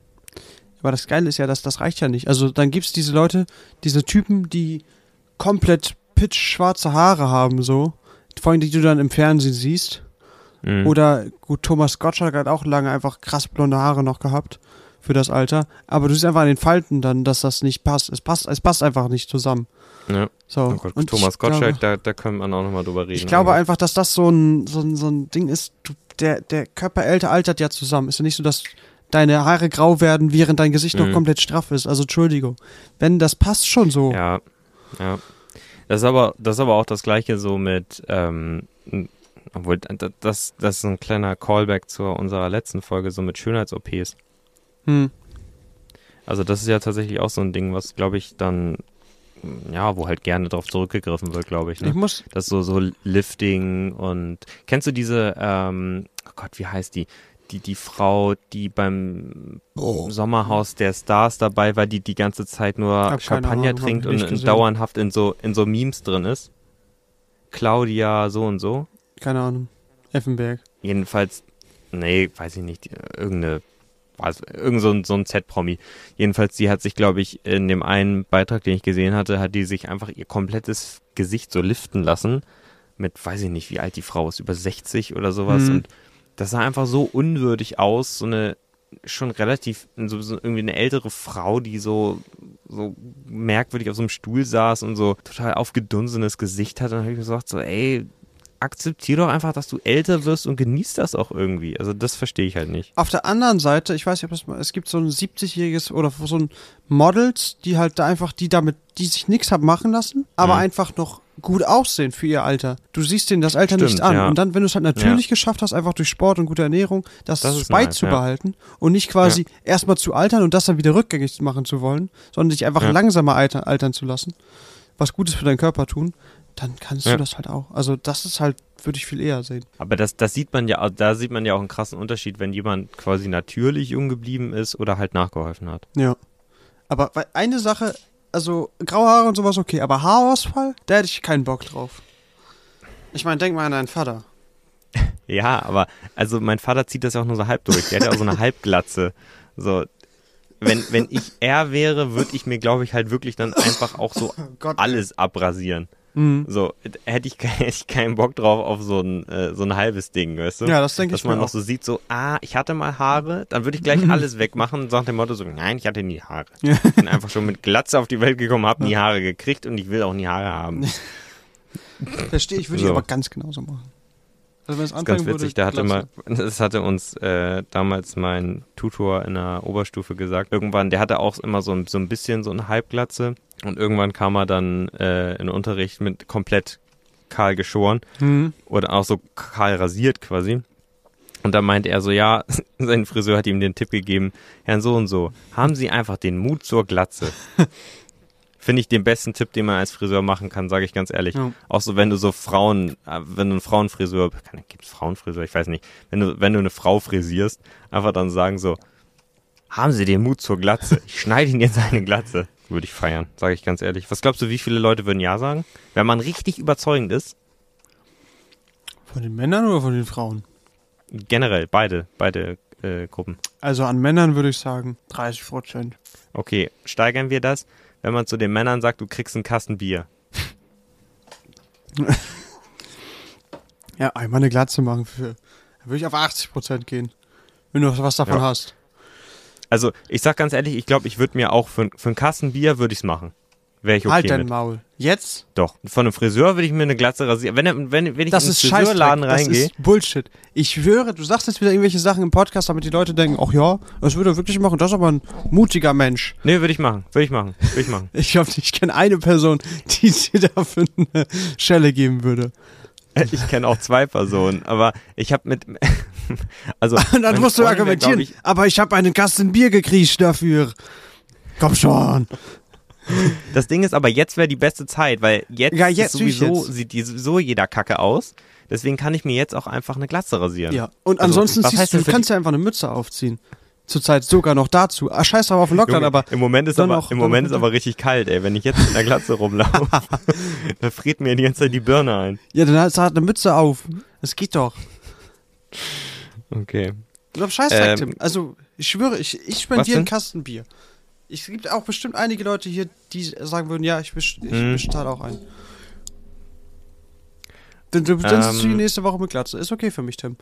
Aber das Geile ist ja, dass das reicht ja nicht. Also dann gibt's diese Leute, diese Typen, die komplett pitchschwarze Haare haben, so. Vor allem, die du dann im Fernsehen siehst. Mhm. Oder, gut, Thomas Gottschalk hat auch lange einfach krass blonde Haare noch gehabt für das Alter. Aber du siehst einfach an den Falten dann, dass das nicht passt. Es passt, es passt einfach nicht zusammen. ja. So. oh Gott, Und Thomas ich glaube- Gottschalk, da, da können wir auch nochmal drüber reden. Ich glaube Also, einfach, dass das so ein, so ein, so ein Ding ist, der, der Körper älter altert ja zusammen. Ist ja nicht so, dass deine Haare grau werden, während dein Gesicht noch Mhm. komplett straff ist. Also Entschuldigung. Wenn das passt schon so. Ja, ja. Das ist aber, das ist aber auch das Gleiche so mit, ähm, obwohl, das, das ist ein kleiner Callback zu unserer letzten Folge, so mit Schönheits-OPs. Hm. Also das ist ja tatsächlich auch so ein Ding, was, glaube ich, dann, ja, wo halt gerne drauf zurückgegriffen wird, glaube ich. Ich Ne? muss, Das so, so Lifting und, kennst du diese, ähm, oh Gott, wie heißt die? Die, die Frau, die beim Sommerhaus der Stars dabei war, die die ganze Zeit nur Champagner Ahnung, trinkt und, gesehen. dauerhaft in so, in so Memes drin ist. Claudia so und so. keine Ahnung, Effenberg. Jedenfalls, nee, weiß ich nicht, irgendeine, was, irgend so ein, so ein Z-Promi. Jedenfalls, die hat sich, glaube ich, in dem einen Beitrag, den ich gesehen hatte, hat die sich einfach ihr komplettes Gesicht so liften lassen. Mit, weiß ich nicht, wie alt die Frau ist, über 60 oder sowas. Mhm. Und das sah einfach so unwürdig aus, so eine schon relativ, so, so irgendwie eine ältere Frau, die so, so merkwürdig auf so einem Stuhl saß und so total aufgedunsenes Gesicht hat. Und dann habe ich mir gesagt, so, ey, akzeptier doch einfach, dass du älter wirst und genießt das auch irgendwie. Also das verstehe ich halt nicht. Auf der anderen Seite, ich weiß nicht, ob das mal, es gibt so ein 70-jähriges oder so ein Models, die halt da einfach, die damit, die sich nichts haben machen lassen, aber Mhm. einfach noch gut aussehen für ihr Alter. Du siehst denen das Alter nicht Stimmt, an. ja. Und dann, wenn du es halt natürlich geschafft hast, einfach durch Sport und gute Ernährung, das, Das ist nice, beizubehalten und nicht quasi erstmal zu altern und das dann wieder rückgängig machen zu wollen, sondern dich einfach Ja. langsamer alter, altern zu lassen, was Gutes für deinen Körper tun, dann kannst Ja. du das halt auch. Also das ist halt, würde ich viel eher sehen. Aber das, das sieht man ja, da sieht man ja auch einen krassen Unterschied, wenn jemand quasi natürlich jung geblieben ist oder halt nachgeholfen hat. Ja. Aber weil eine Sache, also graue Haare und sowas okay, aber Haarausfall, da hätte ich keinen Bock drauf. Ich meine, denk mal an deinen Vater. [LAUGHS] Ja, aber also mein Vater zieht das ja auch nur so halb durch. Der hat ja auch so eine Halbglatze. So, wenn, wenn ich er wäre, würde ich mir, glaube ich, halt wirklich dann einfach auch so [LAUGHS] Gott. alles abrasieren. Mhm. So, hätte ich, [LAUGHS] hätte ich keinen Bock drauf auf so ein, äh, so ein halbes Ding, weißt du? Ja, das denke Dass ich man mir noch auch. so sieht, so, ah, ich hatte mal Haare, dann würde ich gleich [LAUGHS] alles wegmachen und nach dem Motto so, nein, ich hatte nie Haare. Ja. Ich bin einfach schon mit Glatze auf die Welt gekommen, habe nie Haare gekriegt und ich will auch nie Haare haben. [LAUGHS] Verstehe ich, würde ich So. aber ganz genauso machen. Also wenn es Das ist ganz anfangen witzig, würde, da hatte mal, das hatte uns äh, damals mein Tutor in der Oberstufe gesagt. Irgendwann, der hatte auch immer so ein, so ein bisschen so eine Halbglatze und irgendwann kam er dann äh, in den Unterricht mit komplett kahl geschoren Mhm. oder auch so kahl rasiert quasi. Und da meinte er so, ja, [LAUGHS] sein Friseur hat ihm den Tipp gegeben, Herrn so und so, haben Sie einfach den Mut zur Glatze. [LAUGHS] Finde ich den besten Tipp, den man als Friseur machen kann, sage ich ganz ehrlich. Ja. Auch so, wenn du so Frauen, äh, wenn du einen Frauenfriseur, gibt es Frauenfriseur, ich weiß nicht, wenn du, wenn du eine Frau frisierst, einfach dann sagen so, haben Sie den Mut zur Glatze? Ich schneide Ihnen jetzt eine Glatze. Würde ich feiern, sage ich ganz ehrlich. Was glaubst du, wie viele Leute würden Ja sagen? Wenn man richtig überzeugend ist, Von den Männern oder von den Frauen? generell, beide, beide äh, Gruppen. Also an Männern würde ich sagen 30 Prozent. Okay, steigern wir das, wenn man zu den Männern sagt, du kriegst einen Kasten Bier. [LAUGHS] Ja, einmal eine Glatze machen für. Da würde ich auf 80 Prozent gehen. Wenn du was davon Ja. hast. Also, ich sag ganz ehrlich, ich glaube, ich würde mir auch für, für einen Kasten Bier würde ich's machen. Wäre ich okay halt dein mit. Maul. Jetzt? Doch. Von einem Friseur würde ich mir eine Glatze rasieren. Wenn, er- wenn, wenn ich Das in einen Scheißdreck. Friseurladen Das reingehe, ist Bullshit. Ich schwöre, du sagst jetzt wieder irgendwelche Sachen im Podcast, damit die Leute denken, ach ja, das würde er wirklich machen. Das ist aber ein mutiger Mensch. nee, würde ich machen. Würde ich machen. Würde ich machen. [LAUGHS] Ich glaube, ich kenne eine Person, die [LAUGHS] dir dafür eine Schelle geben würde. [LAUGHS] Ich kenne auch zwei Personen, aber ich habe mit. Also, dann musst du Freundin wär, glaub argumentieren, ich, aber ich habe einen Kasten Bier gekriegt dafür. Komm schon. [LAUGHS] Das Ding ist aber, jetzt wäre die beste Zeit, weil jetzt, Ja, jetzt, sowieso, jetzt. sieht die, sowieso jeder Kacke aus. Deswegen kann ich mir jetzt auch einfach eine Glatze rasieren. Ja, und Also, ansonsten siehst heißt du, du kannst ja einfach eine Mütze aufziehen. Zurzeit sogar noch dazu. Ah, scheiß drauf auf den Lockdown, Junge, aber im Moment ist aber noch- im Moment ist aber richtig kalt, ey. Wenn ich jetzt mit einer Glatze rumlaufe, [LAUGHS] da friert mir die ganze Zeit die Birne ein. ja, dann hast du halt eine Mütze auf. Das geht doch. Okay. Scheiß Ähm, Tim. Also, ich schwöre, ich, ich spendiere einen denn? Kasten Bier. Es gibt auch bestimmt einige Leute hier, die sagen würden, ja, ich, best ich Mhm. bezahle auch ein. Dann, dann sitzt du die Ähm. nächste Woche mit Glatze. Ist okay für mich, Tim.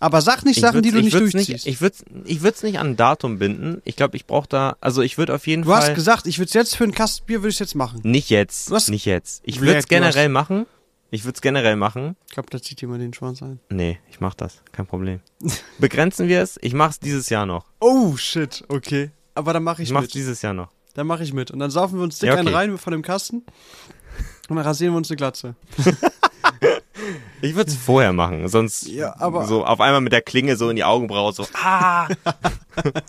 Aber sag nicht Sachen, die du ich nicht durchziehst. Nicht, ich würde ich würd's nicht an ein Datum binden. Ich glaube, ich brauche da, also ich würde auf jeden du Fall. hast gesagt, ich würde es jetzt für einen Kasten Bier würde ich jetzt machen. nicht jetzt. Du hast- Nicht jetzt. Ich würde es du generell hast- machen. Ich würde es generell machen. Ich glaube, da zieht jemand den Schwanz ein. Nee, ich mach das. Kein Problem. Begrenzen wir es. Ich mach's dieses Jahr noch. Oh, shit, okay. Aber dann mache ich, Ich mach's mit. dieses Jahr noch. Dann mache ich mit. Und dann saufen wir uns dick Ja, okay. einen rein von dem Kasten. Und dann rasieren wir uns eine Glatze. [LAUGHS] Ich würde es vorher machen, sonst Ja, aber- so auf einmal mit der Klinge so in die Augenbraue so ah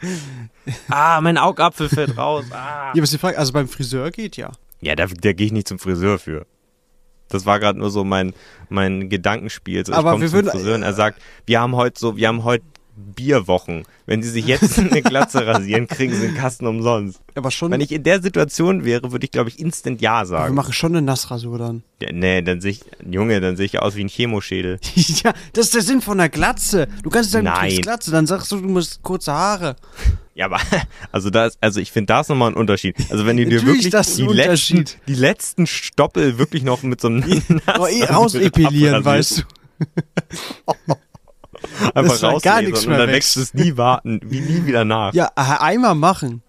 [LAUGHS] ah mein Augapfel fällt raus ah Ja, aber die Frage, also beim Friseur geht ja. ja da, da gehe ich nicht zum Friseur für das war gerade nur so mein mein Gedankenspiel so, ich Aber komme wir zum würden- Friseur und er sagt wir haben heute so wir haben heute Bierwochen wenn sie sich jetzt eine Glatze rasieren kriegen sie einen Kasten umsonst Aber schon. wenn ich in der Situation wäre würde ich glaube ich instant ja wir sagen machen schon eine Nassrasur dann. ja, nee dann sehe ich Junge dann sehe ich aus wie ein Chemoschädel [LAUGHS] ja, das ist der Sinn von einer Glatze. Du kannst nicht sagen, du Nein. kriegst Glatze, dann sagst du, du musst kurze Haare. Ja, aber also da ist, also ich finde das nochmal ein Unterschied. Also wenn du dir wirklich das ist die letzten, die letzten Stoppel wirklich noch mit so einem [LAUGHS] Oh, eh, rausepilieren, weißt du. [LAUGHS] [LAUGHS] Einfach dass da raus gar nichts und mehr dann wächst. es nie warten, wie nie wieder nach. Ja, äh, einmal machen.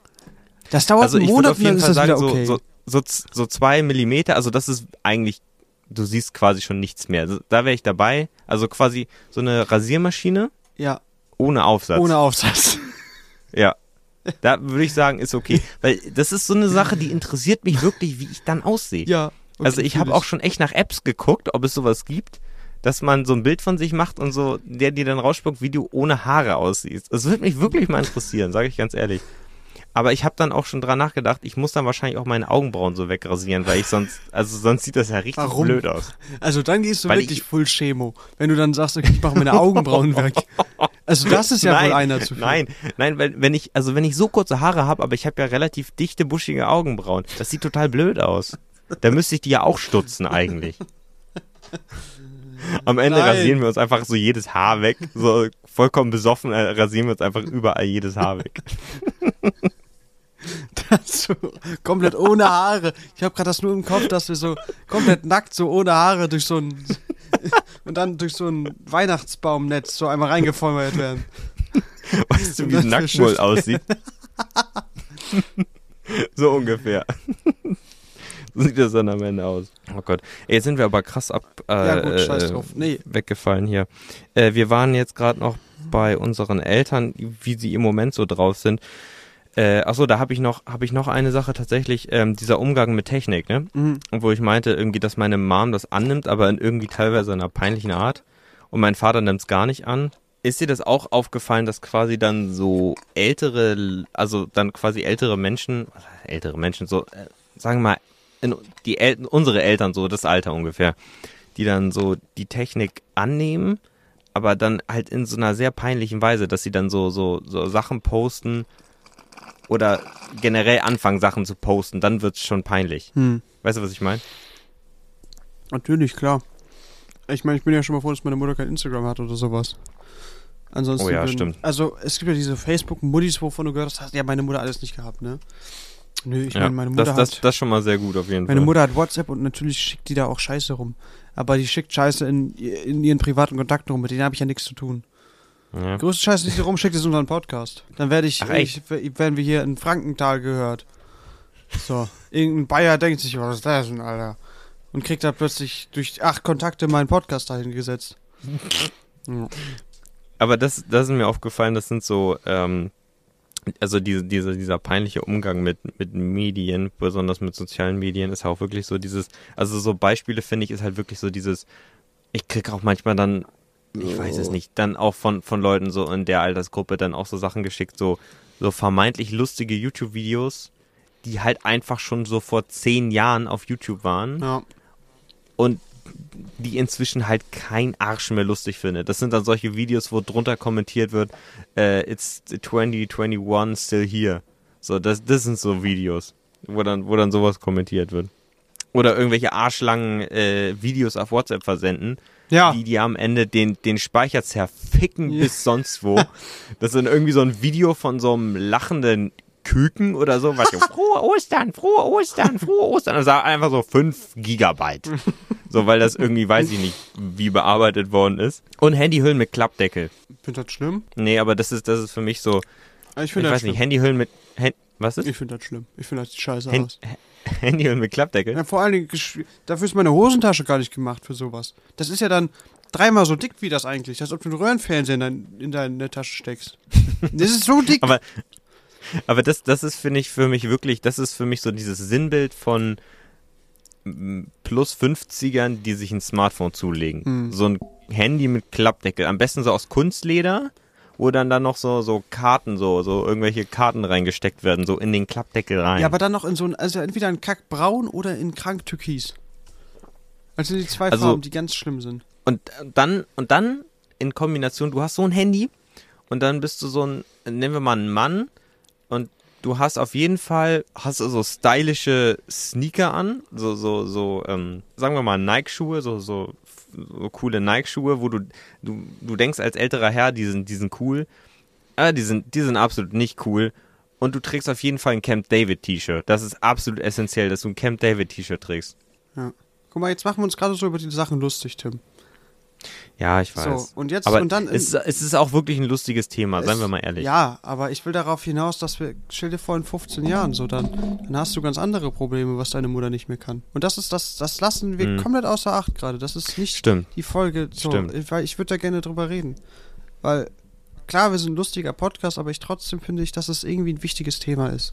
Das dauert also einen Monat auf und jeden ist Fall sagen, wieder okay. so, so, so, so zwei Millimeter, also das ist eigentlich du siehst quasi schon nichts mehr. Also, da wäre ich dabei. Also quasi so eine Rasiermaschine Ja, ohne Aufsatz. ohne Aufsatz. [LAUGHS] Ja. Da würde ich sagen, ist okay. Weil das ist so eine Sache, die interessiert mich wirklich, wie ich dann aussehe. ja. okay, also ich habe auch schon echt nach Apps geguckt, ob es sowas gibt, dass man so ein Bild von sich macht und so, der dir dann rausspuckt, wie du ohne Haare aussiehst. Das würde mich wirklich mal interessieren, sage ich ganz ehrlich. Aber ich habe dann auch schon dran nachgedacht, ich muss dann wahrscheinlich auch meine Augenbrauen so wegrasieren, weil ich sonst, also sonst sieht das ja richtig Warum? blöd aus. Also dann gehst du Weil wirklich ich- full Chemo, wenn du dann sagst, okay, ich mache meine Augenbrauen weg. [LAUGHS] Also das ist ja nein, wohl einer zu viel. Nein, nein, weil wenn ich, also wenn ich so kurze Haare habe, aber ich habe ja relativ dichte, buschige Augenbrauen, das sieht total blöd aus. Da müsste ich die ja auch stutzen eigentlich. [LAUGHS] Am Ende Nein. rasieren wir uns einfach so jedes Haar weg. So vollkommen besoffen äh, rasieren wir uns einfach überall jedes Haar weg. [LAUGHS] so, komplett ohne Haare. Ich habe gerade das nur im Kopf, dass wir so komplett nackt, so ohne Haare durch so ein [LAUGHS] und dann durch so ein Weihnachtsbaumnetz so einmal reingefeuert werden. Weißt du, wie ein das Nacktmull aussieht? [LAUGHS] so ungefähr. [LAUGHS] sieht das dann am Ende aus. Oh Gott. Jetzt sind wir aber krass ab äh, Ja, gut, scheiß drauf. Nee. weggefallen hier. Äh, wir waren jetzt gerade noch bei unseren Eltern, wie sie im Moment so drauf sind. Äh, achso, da habe ich noch habe ich noch eine Sache tatsächlich, ähm, dieser Umgang mit Technik, ne? Mhm. Wo ich meinte irgendwie, dass meine Mom das annimmt, aber in irgendwie teilweise einer peinlichen Art. Und mein Vater nimmt es gar nicht an. Ist dir das auch aufgefallen, dass quasi dann so ältere, also dann quasi ältere Menschen, ältere Menschen, so, äh, sagen wir mal, die El unsere Eltern, so das Alter ungefähr, die dann so die Technik annehmen, aber dann halt in so einer sehr peinlichen Weise, dass sie dann so, so, so Sachen posten oder generell anfangen, Sachen zu posten, dann wird's schon peinlich. Hm. Weißt du, was ich meine? Natürlich, klar. Ich meine, ich bin ja schon mal froh, dass meine Mutter kein Instagram hat oder sowas. Ansonsten Oh ja, würden- stimmt. Also, es gibt ja diese Facebook-Muddis, wovon du gehört hast, hat ja meine Mutter alles nicht gehabt, ne? Nö, ich ja, meine, meine Mutter das, das, hat das schon mal sehr gut auf jeden meine Fall. Mutter hat WhatsApp und natürlich schickt die da auch Scheiße rum. Aber die schickt Scheiße in, in ihren privaten Kontakten rum, mit denen habe ich ja nichts zu tun. ja. Größte Scheiße, die sie rumschickt, ist unseren Podcast. Dann werde ich, Ach, ich, werden wir hier in Frankenthal gehört. So, irgendein Bayer denkt sich, was ist das denn, Alter? Und kriegt da plötzlich durch acht Kontakte meinen Podcast dahin gesetzt. [LAUGHS] Ja. Aber das, das ist mir aufgefallen, das sind so, ähm, also diese, diese, dieser peinliche Umgang mit, mit Medien, besonders mit sozialen Medien, ist auch wirklich so dieses, also so Beispiele finde ich, ist halt wirklich so dieses, ich krieg auch manchmal dann, ich weiß es nicht, dann auch von, von Leuten so in der Altersgruppe dann auch so Sachen geschickt, so, so vermeintlich lustige YouTube-Videos, die halt einfach schon so vor zehn Jahren auf YouTube waren ja. und die inzwischen halt kein Arsch mehr lustig findet. Das sind dann solche Videos, wo drunter kommentiert wird, äh, it's 2021 still here. So, das, das sind so Videos, wo dann, wo dann sowas kommentiert wird. Oder irgendwelche arschlangen äh, Videos auf WhatsApp versenden, Ja. die die am Ende den, den Speicher zerficken Ja. bis sonst wo. [LAUGHS] Das ist dann irgendwie so ein Video von so einem lachenden Küken oder so. Was, [LAUGHS] frohe Ostern, frohe Ostern, frohe Ostern. Das war einfach so 5 Gigabyte. [LAUGHS] So, weil das irgendwie, weiß ich nicht, wie bearbeitet worden ist. Und Handyhüllen mit Klappdeckel. Finde das schlimm? Nee, aber das ist, das ist für mich so, Ich ich finde das weiß schlimm. nicht, Handyhüllen mit, Hand, was ist? Ich finde das schlimm. Ich finde das scheiße Hand, aus. [LAUGHS] Handyhüllen mit Klappdeckel? Ja, vor allen Dingen, dafür ist meine Hosentasche gar nicht gemacht für sowas. Das ist ja dann dreimal so dick wie das eigentlich, als ob du einen Röhrenfernseher in, dein, in deine Tasche steckst. Das ist so dick. Aber, aber das, das ist, finde ich, für mich wirklich, das ist für mich so dieses Sinnbild von mm, plus 50ern, die sich ein Smartphone zulegen. Hm. So ein Handy mit Klappdeckel. Am besten so aus Kunstleder, wo dann dann noch so, so Karten, so, so irgendwelche Karten reingesteckt werden, so in den Klappdeckel rein. Ja, aber dann noch in so ein, also entweder in kackbraun oder in krank türkis. Also die zwei Also- Farben, die ganz schlimm sind. Und dann, und dann in Kombination, du hast so ein Handy und dann bist du so ein, nehmen wir mal einen Mann und du hast auf jeden Fall, hast so stylische Sneaker an, so, so, so, ähm, sagen wir mal Nike-Schuhe, so, so, so coole Nike-Schuhe, wo du, du, du denkst als älterer Herr, die sind, die sind cool. Ah, die sind, die sind absolut nicht cool. Und du trägst auf jeden Fall ein Camp David T-Shirt. Das ist absolut essentiell, dass du ein Camp David T-Shirt trägst. Guck mal, jetzt machen wir uns gerade so über die Sachen lustig, Tim. Ja, ich weiß. So, und jetzt, aber und dann. es, es ist auch wirklich ein lustiges Thema, seien wir mal ehrlich. Ja, aber ich will darauf hinaus, dass wir, stell dir vor, in 15 Jahren so, dann, dann hast du ganz andere Probleme, was deine Mutter nicht mehr kann. Und das ist, das, das lassen wir Mhm. komplett außer Acht gerade. Das ist nicht Stimmt. die Folge, so, Stimmt. weil ich würde da gerne drüber reden. Weil, klar, wir sind ein lustiger Podcast, aber ich trotzdem finde ich, dass es irgendwie ein wichtiges Thema ist.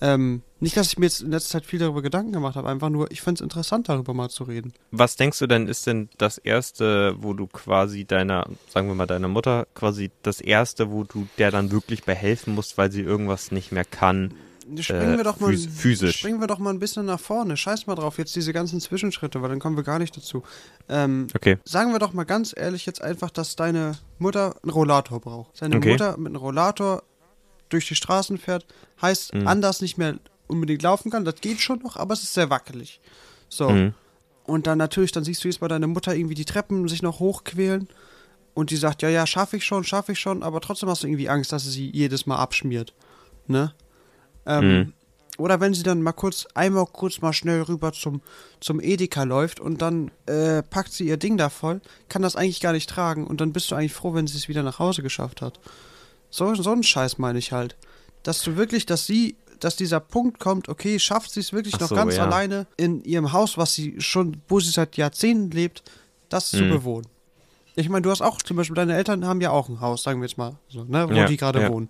Ähm, nicht, dass ich mir jetzt in letzter Zeit viel darüber Gedanken gemacht habe, einfach nur, ich finde es interessant, darüber mal zu reden. Was denkst du denn, ist denn das erste, wo du quasi deiner, sagen wir mal deiner Mutter, quasi das erste, wo du der dann wirklich behelfen musst, weil sie irgendwas nicht mehr kann? Springen Äh, wir doch mal phys- physisch. Springen wir doch mal ein bisschen nach vorne. Scheiß mal drauf, jetzt diese ganzen Zwischenschritte, weil dann kommen wir gar nicht dazu. Ähm, Okay. sagen wir doch mal ganz ehrlich jetzt einfach, dass deine Mutter einen Rollator braucht. Seine Okay. Mutter mit einem Rollator durch die Straßen fährt, heißt Mhm. anders nicht mehr unbedingt laufen kann. Das geht schon noch, aber es ist sehr wackelig. So. Mhm. Und dann natürlich, dann siehst du jetzt bei deiner Mutter irgendwie die Treppen sich noch hochquälen. Und die sagt, ja, ja, schaffe ich schon, schaffe ich schon, aber trotzdem hast du irgendwie Angst, dass sie sie jedes Mal abschmiert. Ne? Ähm, Mhm. Oder wenn sie dann mal kurz, einmal kurz mal schnell rüber zum, zum Edeka läuft und dann äh, packt sie ihr Ding da voll, kann das eigentlich gar nicht tragen und dann bist du eigentlich froh, wenn sie es wieder nach Hause geschafft hat. So, so einen Scheiß meine ich halt. Dass du wirklich, dass sie, dass dieser Punkt kommt, okay, schafft sie es wirklich Ach noch so, ganz ja. alleine in ihrem Haus, was sie schon, wo sie seit Jahrzehnten lebt, das zu Mhm. bewohnen. Ich meine, du hast auch, zum Beispiel, deine Eltern haben ja auch ein Haus, sagen wir jetzt mal, so, ne, wo Ja, die gerade ja. wohnen.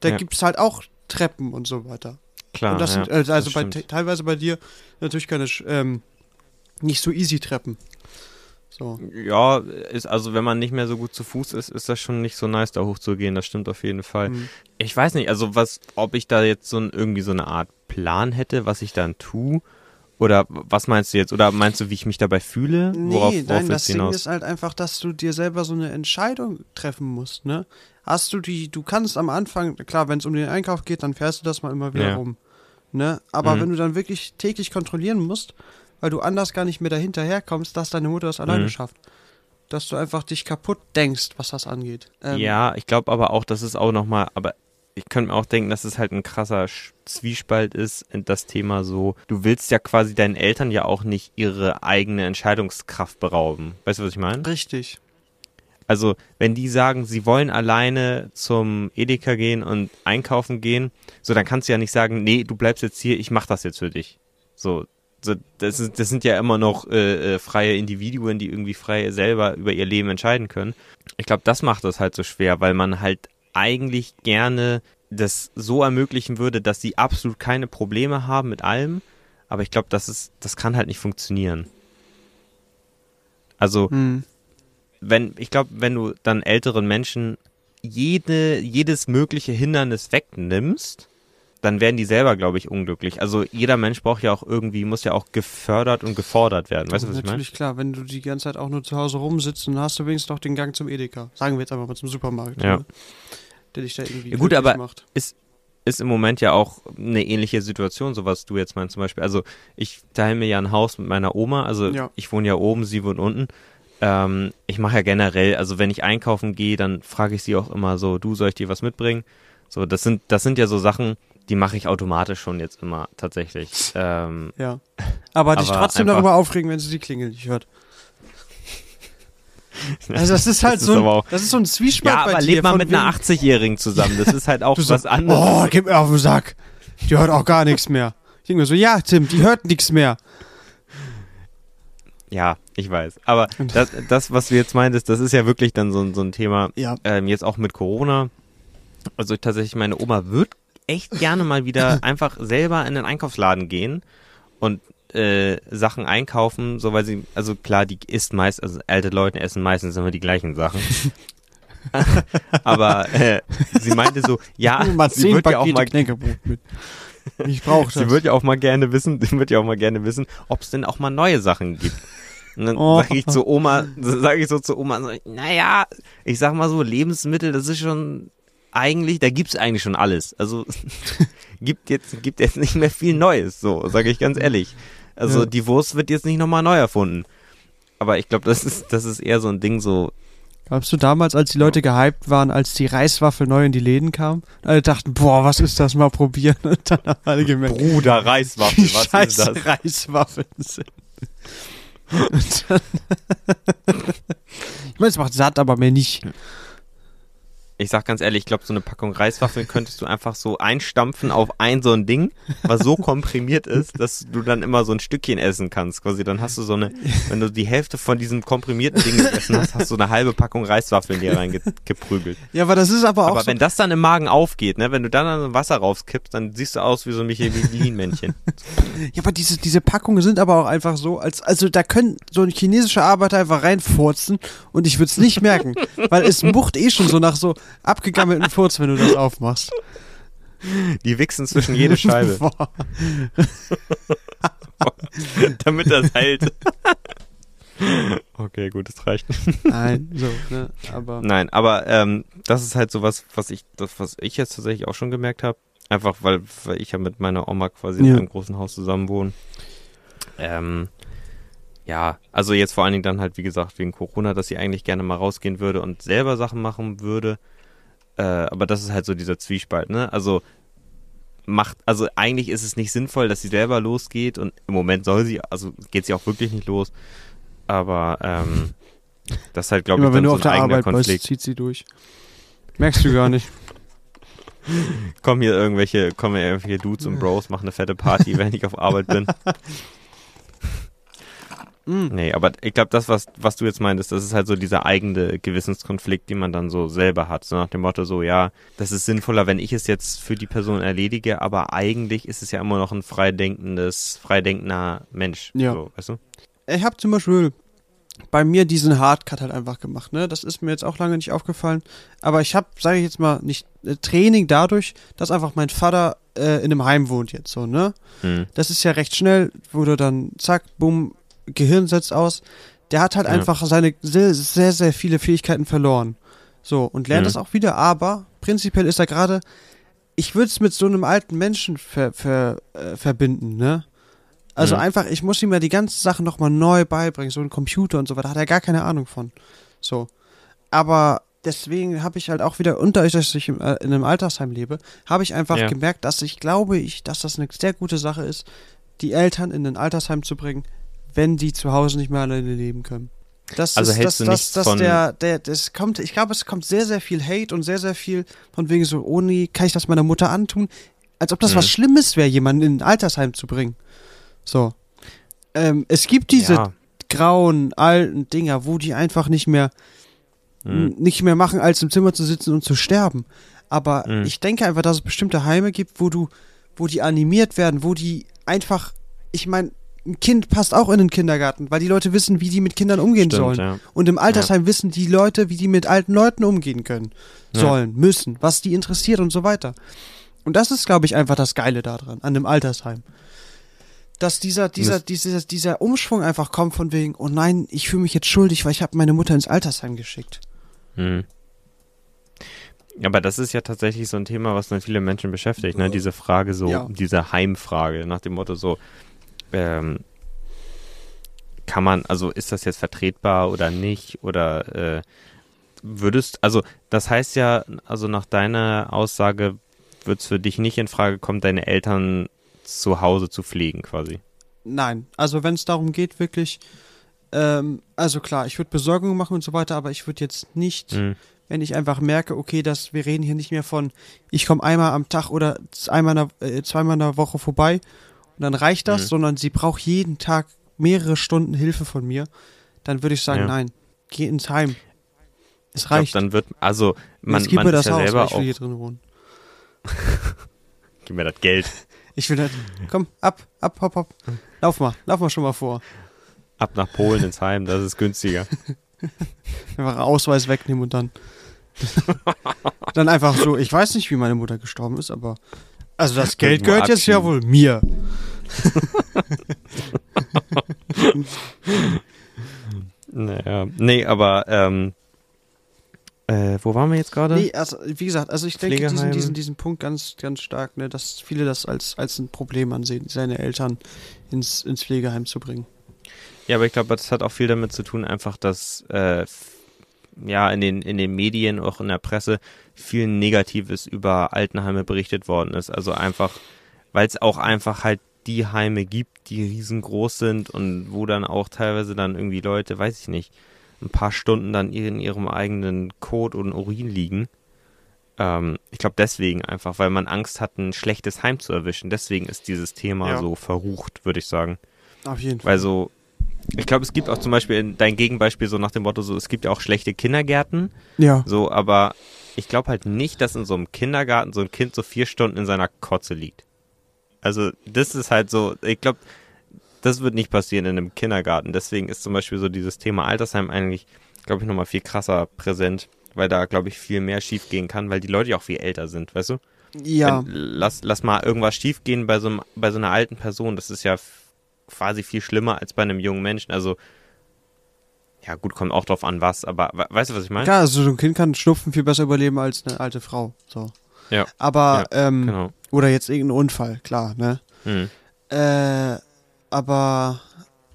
Da Ja. gibt es halt auch Treppen und so weiter. Klar. und das ja, sind, also, also das bei, teilweise bei dir natürlich keine, ähm, nicht so easy Treppen. So. Ja, ist, also wenn man nicht mehr so gut zu Fuß ist, ist das schon nicht so nice, da hochzugehen. Das stimmt auf jeden Fall. Mhm. Ich weiß nicht, also was, ob ich da jetzt so ein, irgendwie so eine Art Plan hätte, was ich dann tue. Oder was meinst du jetzt? Oder meinst du, wie ich mich dabei fühle? Nee, worauf nein, worauf das du Ding hinaus? ist halt einfach, dass du dir selber so eine Entscheidung treffen musst, ne? Hast du die, du kannst am Anfang, klar, wenn es um den Einkauf geht, dann fährst du das mal immer wieder Ja. rum. Ne? Aber Mhm. wenn du dann wirklich täglich kontrollieren musst, weil du anders gar nicht mehr dahinterherkommst, dass deine Mutter das alleine Mhm. schafft. Dass du einfach dich kaputt denkst, was das angeht. Ähm, ja, ich glaube aber auch, dass es auch nochmal, aber ich könnte mir auch denken, dass es halt ein krasser Zwiespalt ist, das Thema so, du willst ja quasi deinen Eltern ja auch nicht ihre eigene Entscheidungskraft berauben. Weißt du, was ich meine? Richtig. Also, wenn die sagen, sie wollen alleine zum Edeka gehen und einkaufen gehen, so, dann kannst du ja nicht sagen, nee, du bleibst jetzt hier, ich mach das jetzt für dich. So das, ist, das sind ja immer noch äh, äh, freie Individuen, die irgendwie frei selber über ihr Leben entscheiden können. Ich glaube, das macht das halt so schwer, weil man halt eigentlich gerne das so ermöglichen würde, dass sie absolut keine Probleme haben mit allem. Aber ich glaube, das ist, das kann halt nicht funktionieren. Also, Hm. wenn, ich glaube, wenn du dann älteren Menschen jede, jedes mögliche Hindernis wegnimmst, dann werden die selber, glaube ich, unglücklich. Also jeder Mensch braucht ja auch irgendwie, muss ja auch gefördert und gefordert werden. Weißt du, was ich meine? Natürlich klar, wenn du die ganze Zeit auch nur zu Hause rumsitzt, dann hast du wenigstens noch den Gang zum Edeka. Sagen wir jetzt einfach mal zum Supermarkt. Ja. Ne? Der dich da irgendwie Ja, gut, aber- macht. Ist im Moment ja auch eine ähnliche Situation, so was du jetzt meinst zum Beispiel. Also ich teile mir ja ein Haus mit meiner Oma, also Ja. ich wohne ja oben, sie wohnt unten. Ähm, ich mache ja generell, also wenn ich einkaufen gehe, dann frage ich sie auch immer so, du soll ich dir was mitbringen? So, das sind, das sind ja so Sachen, die mache ich automatisch schon jetzt immer tatsächlich. Ähm, Ja. Aber dich Aber trotzdem darüber aufregen, wenn sie die Klingel nicht hört. [LAUGHS] Also das ist halt Das ist so, aber ein, das ist so ein Zwiespalt ja, bei aber lebt mal von mit einer wegen- 80-Jährigen zusammen. Das ist halt [LAUGHS] auch Du so, was anderes. Oh, gib mir auf den Sack. Die hört auch gar nichts mehr. Ich denke mir so, ja, Tim, die hört nichts mehr. Ja, ich weiß. Aber das, das, was du jetzt meintest, das ist ja wirklich dann so, ein- so ein Thema, Ja. ähm, jetzt auch mit Corona. Also tatsächlich, meine Oma wird echt gerne mal wieder [LAUGHS] einfach selber in den Einkaufsladen gehen und äh, Sachen einkaufen, so weil sie, also klar, die isst meist, also alte Leute essen meistens immer die gleichen Sachen. [LAUGHS] Aber äh, sie meinte so, ja, sie wird ja auch mal. Ich brauche das. [LAUGHS] Sie wird ja auch mal gerne wissen, sie wird ja auch mal gerne wissen, ob es denn auch mal neue Sachen gibt. Und dann Oh. sage ich zu Oma, sage ich so zu Oma, so, naja, ich sag mal so, Lebensmittel, das ist schon eigentlich, da gibt's eigentlich schon alles. Also [LAUGHS] gibt jetzt, gibt jetzt nicht mehr viel Neues, so, sage ich ganz ehrlich. Also Ja. die Wurst wird jetzt nicht nochmal neu erfunden. Aber ich glaube, das ist, das ist eher so ein Ding so, Glaubst du damals, als die Leute gehypt waren, als die Reiswaffel neu in die Läden kam? Alle dachten, boah, was ist das, mal probieren. [LAUGHS] Und dann haben alle gemerkt, Bruder Reiswaffel, was scheiße ist das? Reiswaffeln sind. [LAUGHS] Ich meine, es macht satt, aber mehr nicht. Ich sag ganz ehrlich, ich glaube, so eine Packung Reiswaffeln könntest du einfach so einstampfen auf ein so ein Ding, was so komprimiert ist, dass du dann immer so ein Stückchen essen kannst. Quasi dann hast du so eine, wenn du die Hälfte von diesem komprimierten Ding gegessen hast, hast du eine halbe Packung Reiswaffeln dir reingeprügelt. Ja, aber das ist aber auch Aber so, wenn das dann im Magen aufgeht, ne, wenn du dann an Wasser rauskippst, dann siehst du aus wie so ein Michelin-Männchen. Ja, aber diese, diese Packungen sind aber auch einfach so, als, also da können so ein chinesischer Arbeiter einfach reinfurzen und ich würde es nicht merken, weil es mucht eh schon so nach so abgegammelten Furz, wenn du das aufmachst. Die wichsen zwischen jede Scheibe, [LAUGHS] Boah. [LAUGHS] damit das hält. Okay, gut, das reicht. Nein, so, ne, aber Nein, aber ähm, das ist halt sowas, was ich, das, was ich jetzt tatsächlich auch schon gemerkt habe. Einfach weil, weil ich ja mit meiner Oma quasi Ja. in einem großen Haus zusammen wohne. Ähm, ja, also jetzt vor allen Dingen dann halt, wie gesagt, wegen Corona, dass sie eigentlich gerne mal rausgehen würde und selber Sachen machen würde. Äh, aber das ist halt so dieser Zwiespalt, ne? Also macht, also eigentlich ist es nicht sinnvoll, dass sie selber losgeht und im Moment soll sie, also geht sie auch wirklich nicht los. Aber ähm, das ist halt, glaube ich, immer wenn dann du so auf der eigener Arbeit bist, Konflikt. zieht sie durch. Merkst du gar nicht. [LAUGHS] kommen hier irgendwelche, kommen hier irgendwelche Dudes und Bros, machen eine fette Party, [LAUGHS] wenn ich auf Arbeit bin. Mm. Nee, aber ich glaube, das, was, was du jetzt meintest, das ist halt so dieser eigene Gewissenskonflikt, den man dann so selber hat. So nach dem Motto, so, ja, das ist sinnvoller, wenn ich es jetzt für die Person erledige, aber eigentlich ist es ja immer noch ein freidenkendes, freidenkender Mensch. Ja. So, weißt du? Ich habe zum Beispiel bei mir diesen Hardcut halt einfach gemacht, ne? Das ist mir jetzt auch lange nicht aufgefallen. Aber ich habe, sage ich jetzt mal, nicht äh, Training dadurch, dass einfach mein Vater äh, in einem Heim wohnt jetzt so, ne? Hm. Das ist ja recht schnell, wo du dann zack, bumm, Gehirn setzt aus. Der hat halt Ja. einfach seine sehr, sehr, sehr viele Fähigkeiten verloren. So, und lernt Mhm. das auch wieder, aber prinzipiell ist er gerade, ich würde es mit so einem alten Menschen ver, ver, äh, verbinden, ne? Also Mhm. einfach, ich muss ihm ja die ganzen Sachen nochmal neu beibringen, so ein Computer und so weiter, hat er gar keine Ahnung von. So. Aber deswegen habe ich halt auch wieder, unter euch, dass ich äh, in einem Altersheim lebe, habe ich einfach Ja. gemerkt, dass ich glaube, ich, dass das eine sehr gute Sache ist, die Eltern in ein Altersheim zu bringen, wenn die zu Hause nicht mehr alleine leben können. Das Also ist, hältst das, du das, das von- der, der, das kommt, ich glaube, es kommt sehr, sehr viel Hate und sehr, sehr viel von wegen so, oh nee, kann ich das meiner Mutter antun? Als ob das Mhm. was Schlimmes wäre, jemanden in ein Altersheim zu bringen. So. Ähm, es gibt diese ja. grauen, alten Dinger, wo die einfach nicht mehr, Hm. nicht mehr machen, als im Zimmer zu sitzen und zu sterben. Aber Mhm. ich denke einfach, dass es bestimmte Heime gibt, wo du, wo die animiert werden, wo die einfach, ich meine, ein Kind passt auch in den Kindergarten, weil die Leute wissen, wie die mit Kindern umgehen Stimmt, sollen. ja. Und im Altersheim wissen die Leute, wie die mit alten Leuten umgehen können, Ja. sollen, müssen, was die interessiert und so weiter. Und das ist, glaube ich, einfach das Geile daran, an dem Altersheim. Dass dieser, dieser, Müsst- dieser, dieser Umschwung einfach kommt von wegen, oh nein, ich fühle mich jetzt schuldig, weil ich habe meine Mutter ins Altersheim geschickt. Hm. Aber das ist ja tatsächlich so ein Thema, was dann viele Menschen beschäftigt, ne? Diese Frage so, Ja. diese Heimfrage, nach dem Motto so, ähm, kann man, also ist das jetzt vertretbar oder nicht? Oder äh, würdest, also das heißt ja, also nach deiner Aussage wird es für dich nicht in Frage kommen, deine Eltern zu Hause zu pflegen, quasi. Nein, also wenn es darum geht, wirklich, ähm, also klar, ich würde Besorgungen machen und so weiter, aber ich würde jetzt nicht, Hm. wenn ich einfach merke, okay, dass wir reden hier nicht mehr von, ich komme einmal am Tag oder einmal in der, äh, zweimal in der Woche vorbei und dann reicht das, Mhm. sondern sie braucht jeden Tag mehrere Stunden Hilfe von mir, dann würde ich sagen, Ja. nein, geh ins Heim. Es Ich glaub, reicht. dann wird, also man, Jetzt gib man mir ist das ja Haus, selber ich will auch, hier drin wohnen. [LAUGHS] gib mir das Geld, [LAUGHS] Ich will halt, komm, ab, ab, hopp, hopp. Lauf mal, lauf mal schon mal vor. ab nach Polen ins Heim, das ist günstiger. [LAUGHS] Einfach Ausweis wegnehmen und dann. dann einfach so, ich weiß nicht, wie meine Mutter gestorben ist, aber. Also das [LAUGHS] Geld Irgendwo gehört jetzt ja wohl mir. [LAUGHS] Naja, nee, aber ähm, äh, wo waren wir jetzt gerade? Nee, also, wie gesagt, also ich denke diesen, diesen, diesen Punkt ganz, ganz stark, ne, dass viele das als, als ein Problem ansehen, seine Eltern ins, ins Pflegeheim zu bringen. Ja, aber ich glaube, das hat auch viel damit zu tun, einfach, dass äh, ja in den in den Medien, auch in der Presse viel Negatives über Altenheime berichtet worden ist. Also einfach, weil es auch einfach halt die Heime gibt, die riesengroß sind und wo dann auch teilweise dann irgendwie Leute, weiß ich nicht, ein paar Stunden dann in ihrem eigenen Kot und Urin liegen. Ähm, ich glaube deswegen einfach, weil man Angst hat, ein schlechtes Heim zu erwischen. Deswegen ist dieses Thema Ja. so verrucht, würde ich sagen. Auf jeden Fall. Weil so, ich glaube, es gibt auch zum Beispiel in dein Gegenbeispiel so nach dem Motto, so, es gibt ja auch schlechte Kindergärten, Ja. so, aber ich glaube halt nicht, dass in so einem Kindergarten so ein Kind so vier Stunden in seiner Kotze liegt. Also, das ist halt so, ich glaube, das wird nicht passieren in einem Kindergarten. Deswegen ist zum Beispiel so dieses Thema Altersheim eigentlich, glaube ich, nochmal viel krasser präsent, weil da, glaube ich, viel mehr schief gehen kann, weil die Leute ja auch viel älter sind, weißt du? Ja. Wenn, lass, lass mal irgendwas schiefgehen bei so, einem, bei so einer alten Person. Das ist ja quasi viel schlimmer als bei einem jungen Menschen. Also, ja, gut, kommt auch drauf an, was, aber we- weißt du, was ich meine? Klar, also so ein Kind kann Schnupfen viel besser überleben als eine alte Frau. So. Ja. Aber, ähm, Genau. oder jetzt irgendein Unfall, klar, ne? Hm. Äh, aber,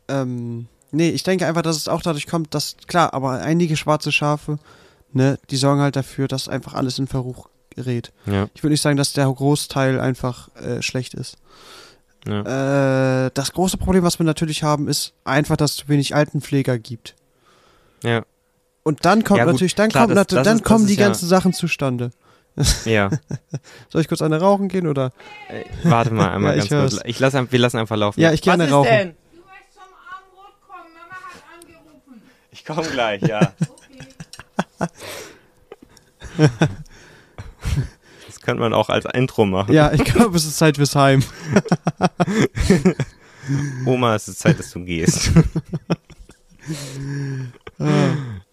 ähm, nee, ich denke einfach, dass es auch dadurch kommt, dass, klar, aber einige schwarze Schafe, ne, die sorgen halt dafür, dass einfach alles in Verruch gerät. Ja, Ich würde nicht sagen, dass der Großteil einfach äh, schlecht ist. Ja, Äh, das große Problem, was wir natürlich haben, ist einfach, dass es zu wenig Altenpfleger gibt. ja, Und dann kommt Ja, gut, natürlich, dann, klar, kommt, das- das dann ist- kommen ist die ja- ganzen Sachen zustande. [LAUGHS] ja. Soll ich kurz eine rauchen gehen oder? Äh, Warte mal einmal [LAUGHS] Ja, ich ganz kurz. Ich lass, wir lassen einfach laufen. Ja, ich gerne was ist rauchen. Denn? Du möchtest zum Abendbrot kommen, Mama hat angerufen. Ich komme gleich, ja. [LAUGHS] Das könnte man auch als Intro machen. Ja, ich glaube, es ist Zeit fürs Heim. [LAUGHS] Oma, es ist Zeit, dass du gehst. [LAUGHS]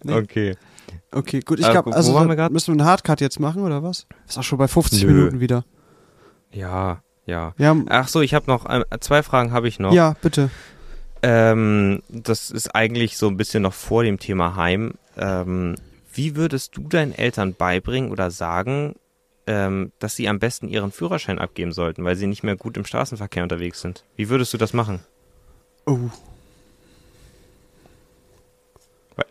Nee. Okay. Okay, gut. Ich Äh, glaube, also wir müssen wir einen Hardcut jetzt machen oder was? Ist auch schon bei 50 Nö. Minuten wieder. Ja, ja. Ja, Ach so, ich habe noch äh, zwei Fragen habe ich noch. ja, bitte. Ähm, das ist eigentlich so ein bisschen noch vor dem Thema Heim. Ähm, wie würdest du deinen Eltern beibringen oder sagen, ähm, dass sie am besten ihren Führerschein abgeben sollten, weil sie nicht mehr gut im Straßenverkehr unterwegs sind? Wie würdest du das machen? Oh.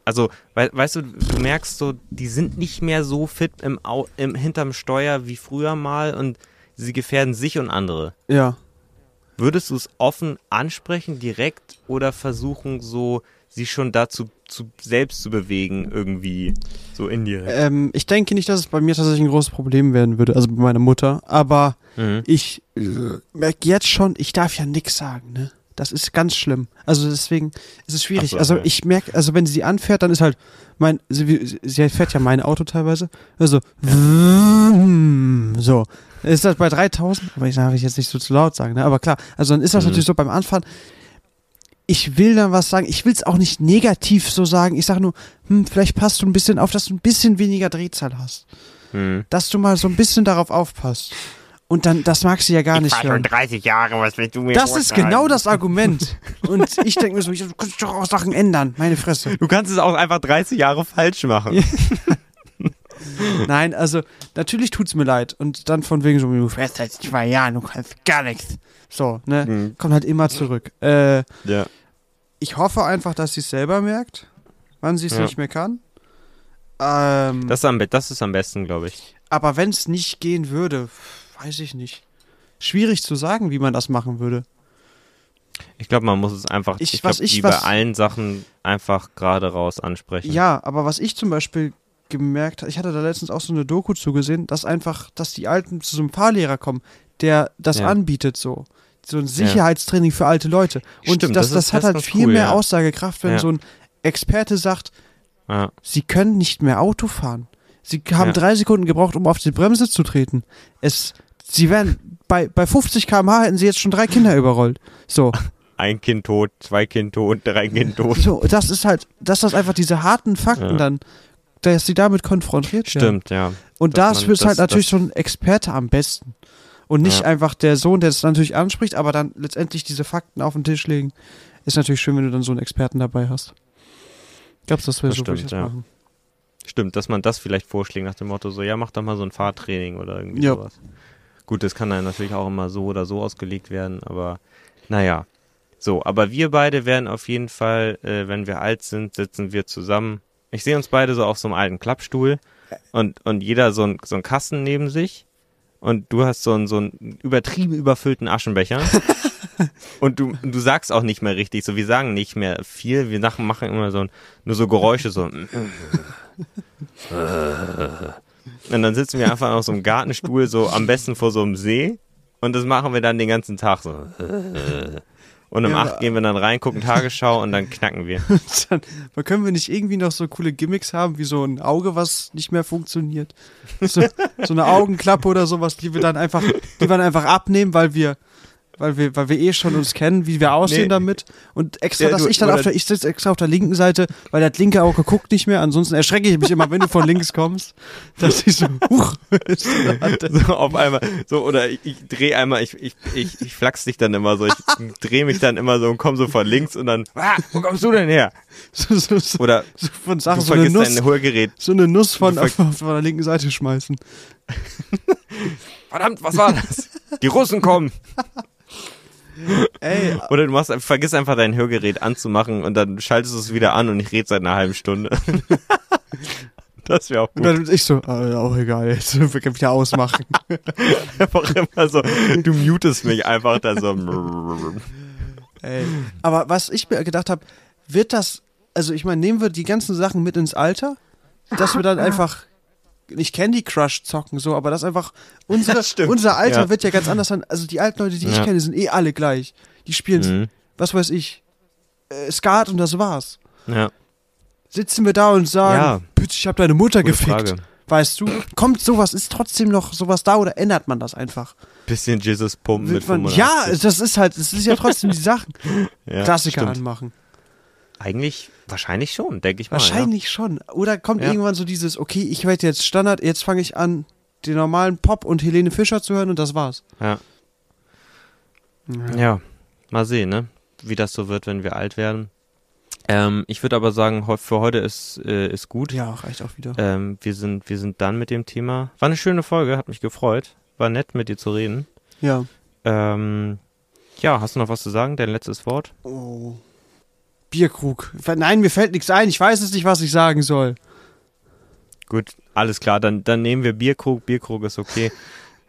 Also, we weißt du, du merkst so, die sind nicht mehr so fit im, Au im hinterm Steuer wie früher mal und sie gefährden sich und andere. Ja. Würdest du es offen ansprechen, direkt, oder versuchen, so sie schon dazu zu, selbst zu bewegen, irgendwie so indirekt? Ähm, ich denke nicht, dass es bei mir tatsächlich ein großes Problem werden würde, also bei meiner Mutter. Aber Mhm. ich äh, merke jetzt schon, ich darf ja nichts sagen, ne? Das ist ganz schlimm. Also deswegen ist es schwierig. So, also ja. ich merke, also wenn sie anfährt, dann ist halt mein, sie, sie fährt ja mein Auto teilweise. Also so ist das bei 3000. Aber ich darf ich jetzt nicht so zu laut sagen, ne? Aber klar, also dann ist das Mhm. natürlich so beim Anfahren. Ich will dann was sagen. Ich will es auch nicht negativ so sagen. Ich sage nur, hm, vielleicht passt du ein bisschen auf, dass du ein bisschen weniger Drehzahl hast. Mhm. Dass du mal so ein bisschen darauf aufpasst. Und dann, das mag sie ja gar nicht hören. 30 Jahre, was willst du mir Das ist genau das Argument. Und ich denke mir so, du kannst doch auch Sachen ändern. Meine Fresse. Du kannst es auch einfach 30 Jahre falsch machen. [LAUGHS] Nein, also natürlich tut's mir leid. Und dann von wegen so, du fährst seit zwei Jahren, du kannst gar nichts. So, ne? Mhm. Kommt halt immer zurück. Äh, Ja. ich hoffe einfach, dass sie es selber merkt, wann sie es Ja. nicht mehr kann. Ähm, Das, ist am, das ist am besten, glaube ich. aber wenn es nicht gehen würde, weiß ich nicht. Schwierig zu sagen, wie man das machen würde. Ich glaube, man muss es einfach, Ich- ich, was glaub, ich- wie was- bei allen Sachen einfach gerade raus ansprechen. Ja, aber was ich zum Beispiel gemerkt habe, ich hatte da letztens auch so eine Doku zugesehen, dass einfach, dass die Alten zu so einem Fahrlehrer kommen, der das Ja. anbietet so. So ein Sicherheitstraining für alte Leute. Und Stimmt, das, das das, ist- hat das halt viel cool, mehr ja. Aussagekraft, wenn so ein Experte sagt, sie können nicht mehr Auto fahren. Sie haben drei Sekunden gebraucht, um auf die Bremse zu treten. Es, sie werden, bei, bei 50 km/h hätten sie jetzt schon drei Kinder überrollt. So. [LAUGHS] Ein Kind tot, zwei Kind tot, drei Kind tot. So, das ist halt, dass das einfach diese harten Fakten Ja. dann, dass sie damit konfrontiert werden. Stimmt, ja. Und Dass da man- ist halt das- natürlich das- so ein Experte am besten. Und nicht Ja. einfach der Sohn, der es natürlich anspricht, aber dann letztendlich diese Fakten auf den Tisch legen. Ist natürlich schön, wenn du dann so einen Experten dabei hast. Glaubst du, das wäre Das so, stimmt, das ja. machen? Stimmt, dass man das vielleicht vorschlägt nach dem Motto, so, ja, mach doch mal so ein Fahrtraining oder irgendwie Ja. sowas. Gut, das kann dann natürlich auch immer so oder so ausgelegt werden, aber naja. So, aber wir beide werden auf jeden Fall, äh, wenn wir alt sind, sitzen wir zusammen. Ich sehe uns beide so auf so einem alten Klappstuhl und, und jeder so ein, so ein Kasten neben sich. und du hast so einen, so einen übertrieben überfüllten Aschenbecher [LAUGHS] und du, du sagst auch nicht mehr richtig, so wir sagen nicht mehr viel, wir machen immer so nur so Geräusche, so und dann sitzen wir einfach auf so einem Gartenstuhl, so am besten vor so einem See und das machen wir dann den ganzen Tag so. Und um Ja, acht gehen wir dann rein, gucken Tagesschau und dann knacken wir. [LAUGHS] Dann, können wir nicht irgendwie noch so coole Gimmicks haben, wie so ein Auge, was nicht mehr funktioniert? So, so eine Augenklappe oder sowas, die wir dann einfach, die wir dann einfach abnehmen, weil wir, weil wir, weil wir eh schon uns kennen, wie wir aussehen Nee. damit. Und extra, Ja, dass du- ich dann auf der, ich sitze extra auf der linken Seite, weil das linke Auge guckt nicht mehr. Ansonsten erschrecke ich mich immer, wenn du von links kommst, [LAUGHS] dass ich so, huch, So auf einmal, so, oder ich, ich drehe einmal, ich, ich, ich, ich flachs dich dann immer so, ich [LAUGHS] drehe mich dann immer so und komm so von links und dann, ah, wo kommst du denn her? [LAUGHS] so, so, so, Oder so von du Sachen, so eine Nuss, dein Hörgerät. so eine Nuss von, Du auf, auf der linken Seite schmeißen. Verdammt, was war das? Die Russen kommen. Ey, [LAUGHS] Oder du machst, vergiss einfach dein Hörgerät anzumachen und dann schaltest du es wieder an und ich rede seit einer halben Stunde. [LAUGHS] Das wäre auch und gut. dann ich so, äh, auch egal, jetzt [LAUGHS] wir können wieder ausmachen. Einfach immer so, du mutest mich einfach da so. Ey. Aber was ich mir gedacht habe, wird das, also ich meine, nehmen wir die ganzen Sachen mit ins Alter, dass wir dann einfach nicht Candy Crush zocken, so, aber das einfach unsere, [LAUGHS] stimmt. unser Alter Ja. wird ja ganz anders sein. Also die alten Leute, die ich kenne, sind eh alle gleich. Die spielen, Mhm. was weiß ich, äh, Skat und das war's. Ja, Sitzen wir da und sagen, Ja. Ich habe deine Mutter gute gefickt. Frage. Weißt du, kommt sowas, ist trotzdem noch sowas da oder ändert man das einfach? Bisschen Jesus pumpen mit man, 85. ja, das ist halt, das ist ja trotzdem die Sachen. [LAUGHS] Ja, Klassiker stimmt. anmachen. Eigentlich, wahrscheinlich schon, denke ich mal. Wahrscheinlich schon. Oder kommt Ja. irgendwann so dieses, okay, ich werde jetzt Standard, jetzt fange ich an, den normalen Pop und Helene Fischer zu hören und das war's. Ja. Ja. ja, mal sehen, ne? Wie das so wird, wenn wir alt werden. Ähm, ich würde aber sagen, für heute ist, äh, ist gut. Ja, reicht auch wieder. Ähm, wir, sind, wir sind dann mit dem Thema. War eine schöne Folge, hat mich gefreut. War nett, mit dir zu reden. Ja. Ähm, ja, hast du noch was zu sagen? Dein letztes Wort? Oh. Bierkrug. Nein, mir fällt nichts ein. Ich weiß es nicht, was ich sagen soll. Gut, alles klar, dann, dann nehmen wir Bierkrug. Bierkrug ist okay. [LAUGHS]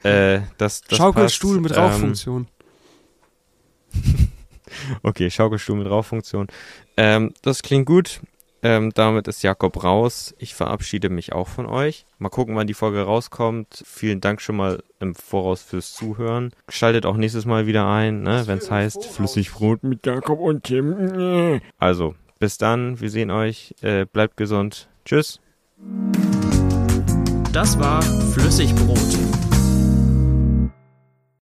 Äh, das, das Schaukelstuhl passt. mit Ähm, Rauchfunktion. [LAUGHS] Okay, Schaukelstuhl mit Rauchfunktion. Ähm, das klingt gut. Ähm, damit ist Jakob raus. Ich verabschiede mich auch von euch. Mal gucken, wann die Folge rauskommt. Vielen Dank schon mal im Voraus fürs Zuhören. Schaltet auch nächstes Mal wieder ein, ne, wenn es heißt Flüssigbrot mit Jakob und Tim. Also, bis dann. Wir sehen euch. Äh, bleibt gesund. Tschüss. Das war Flüssigbrot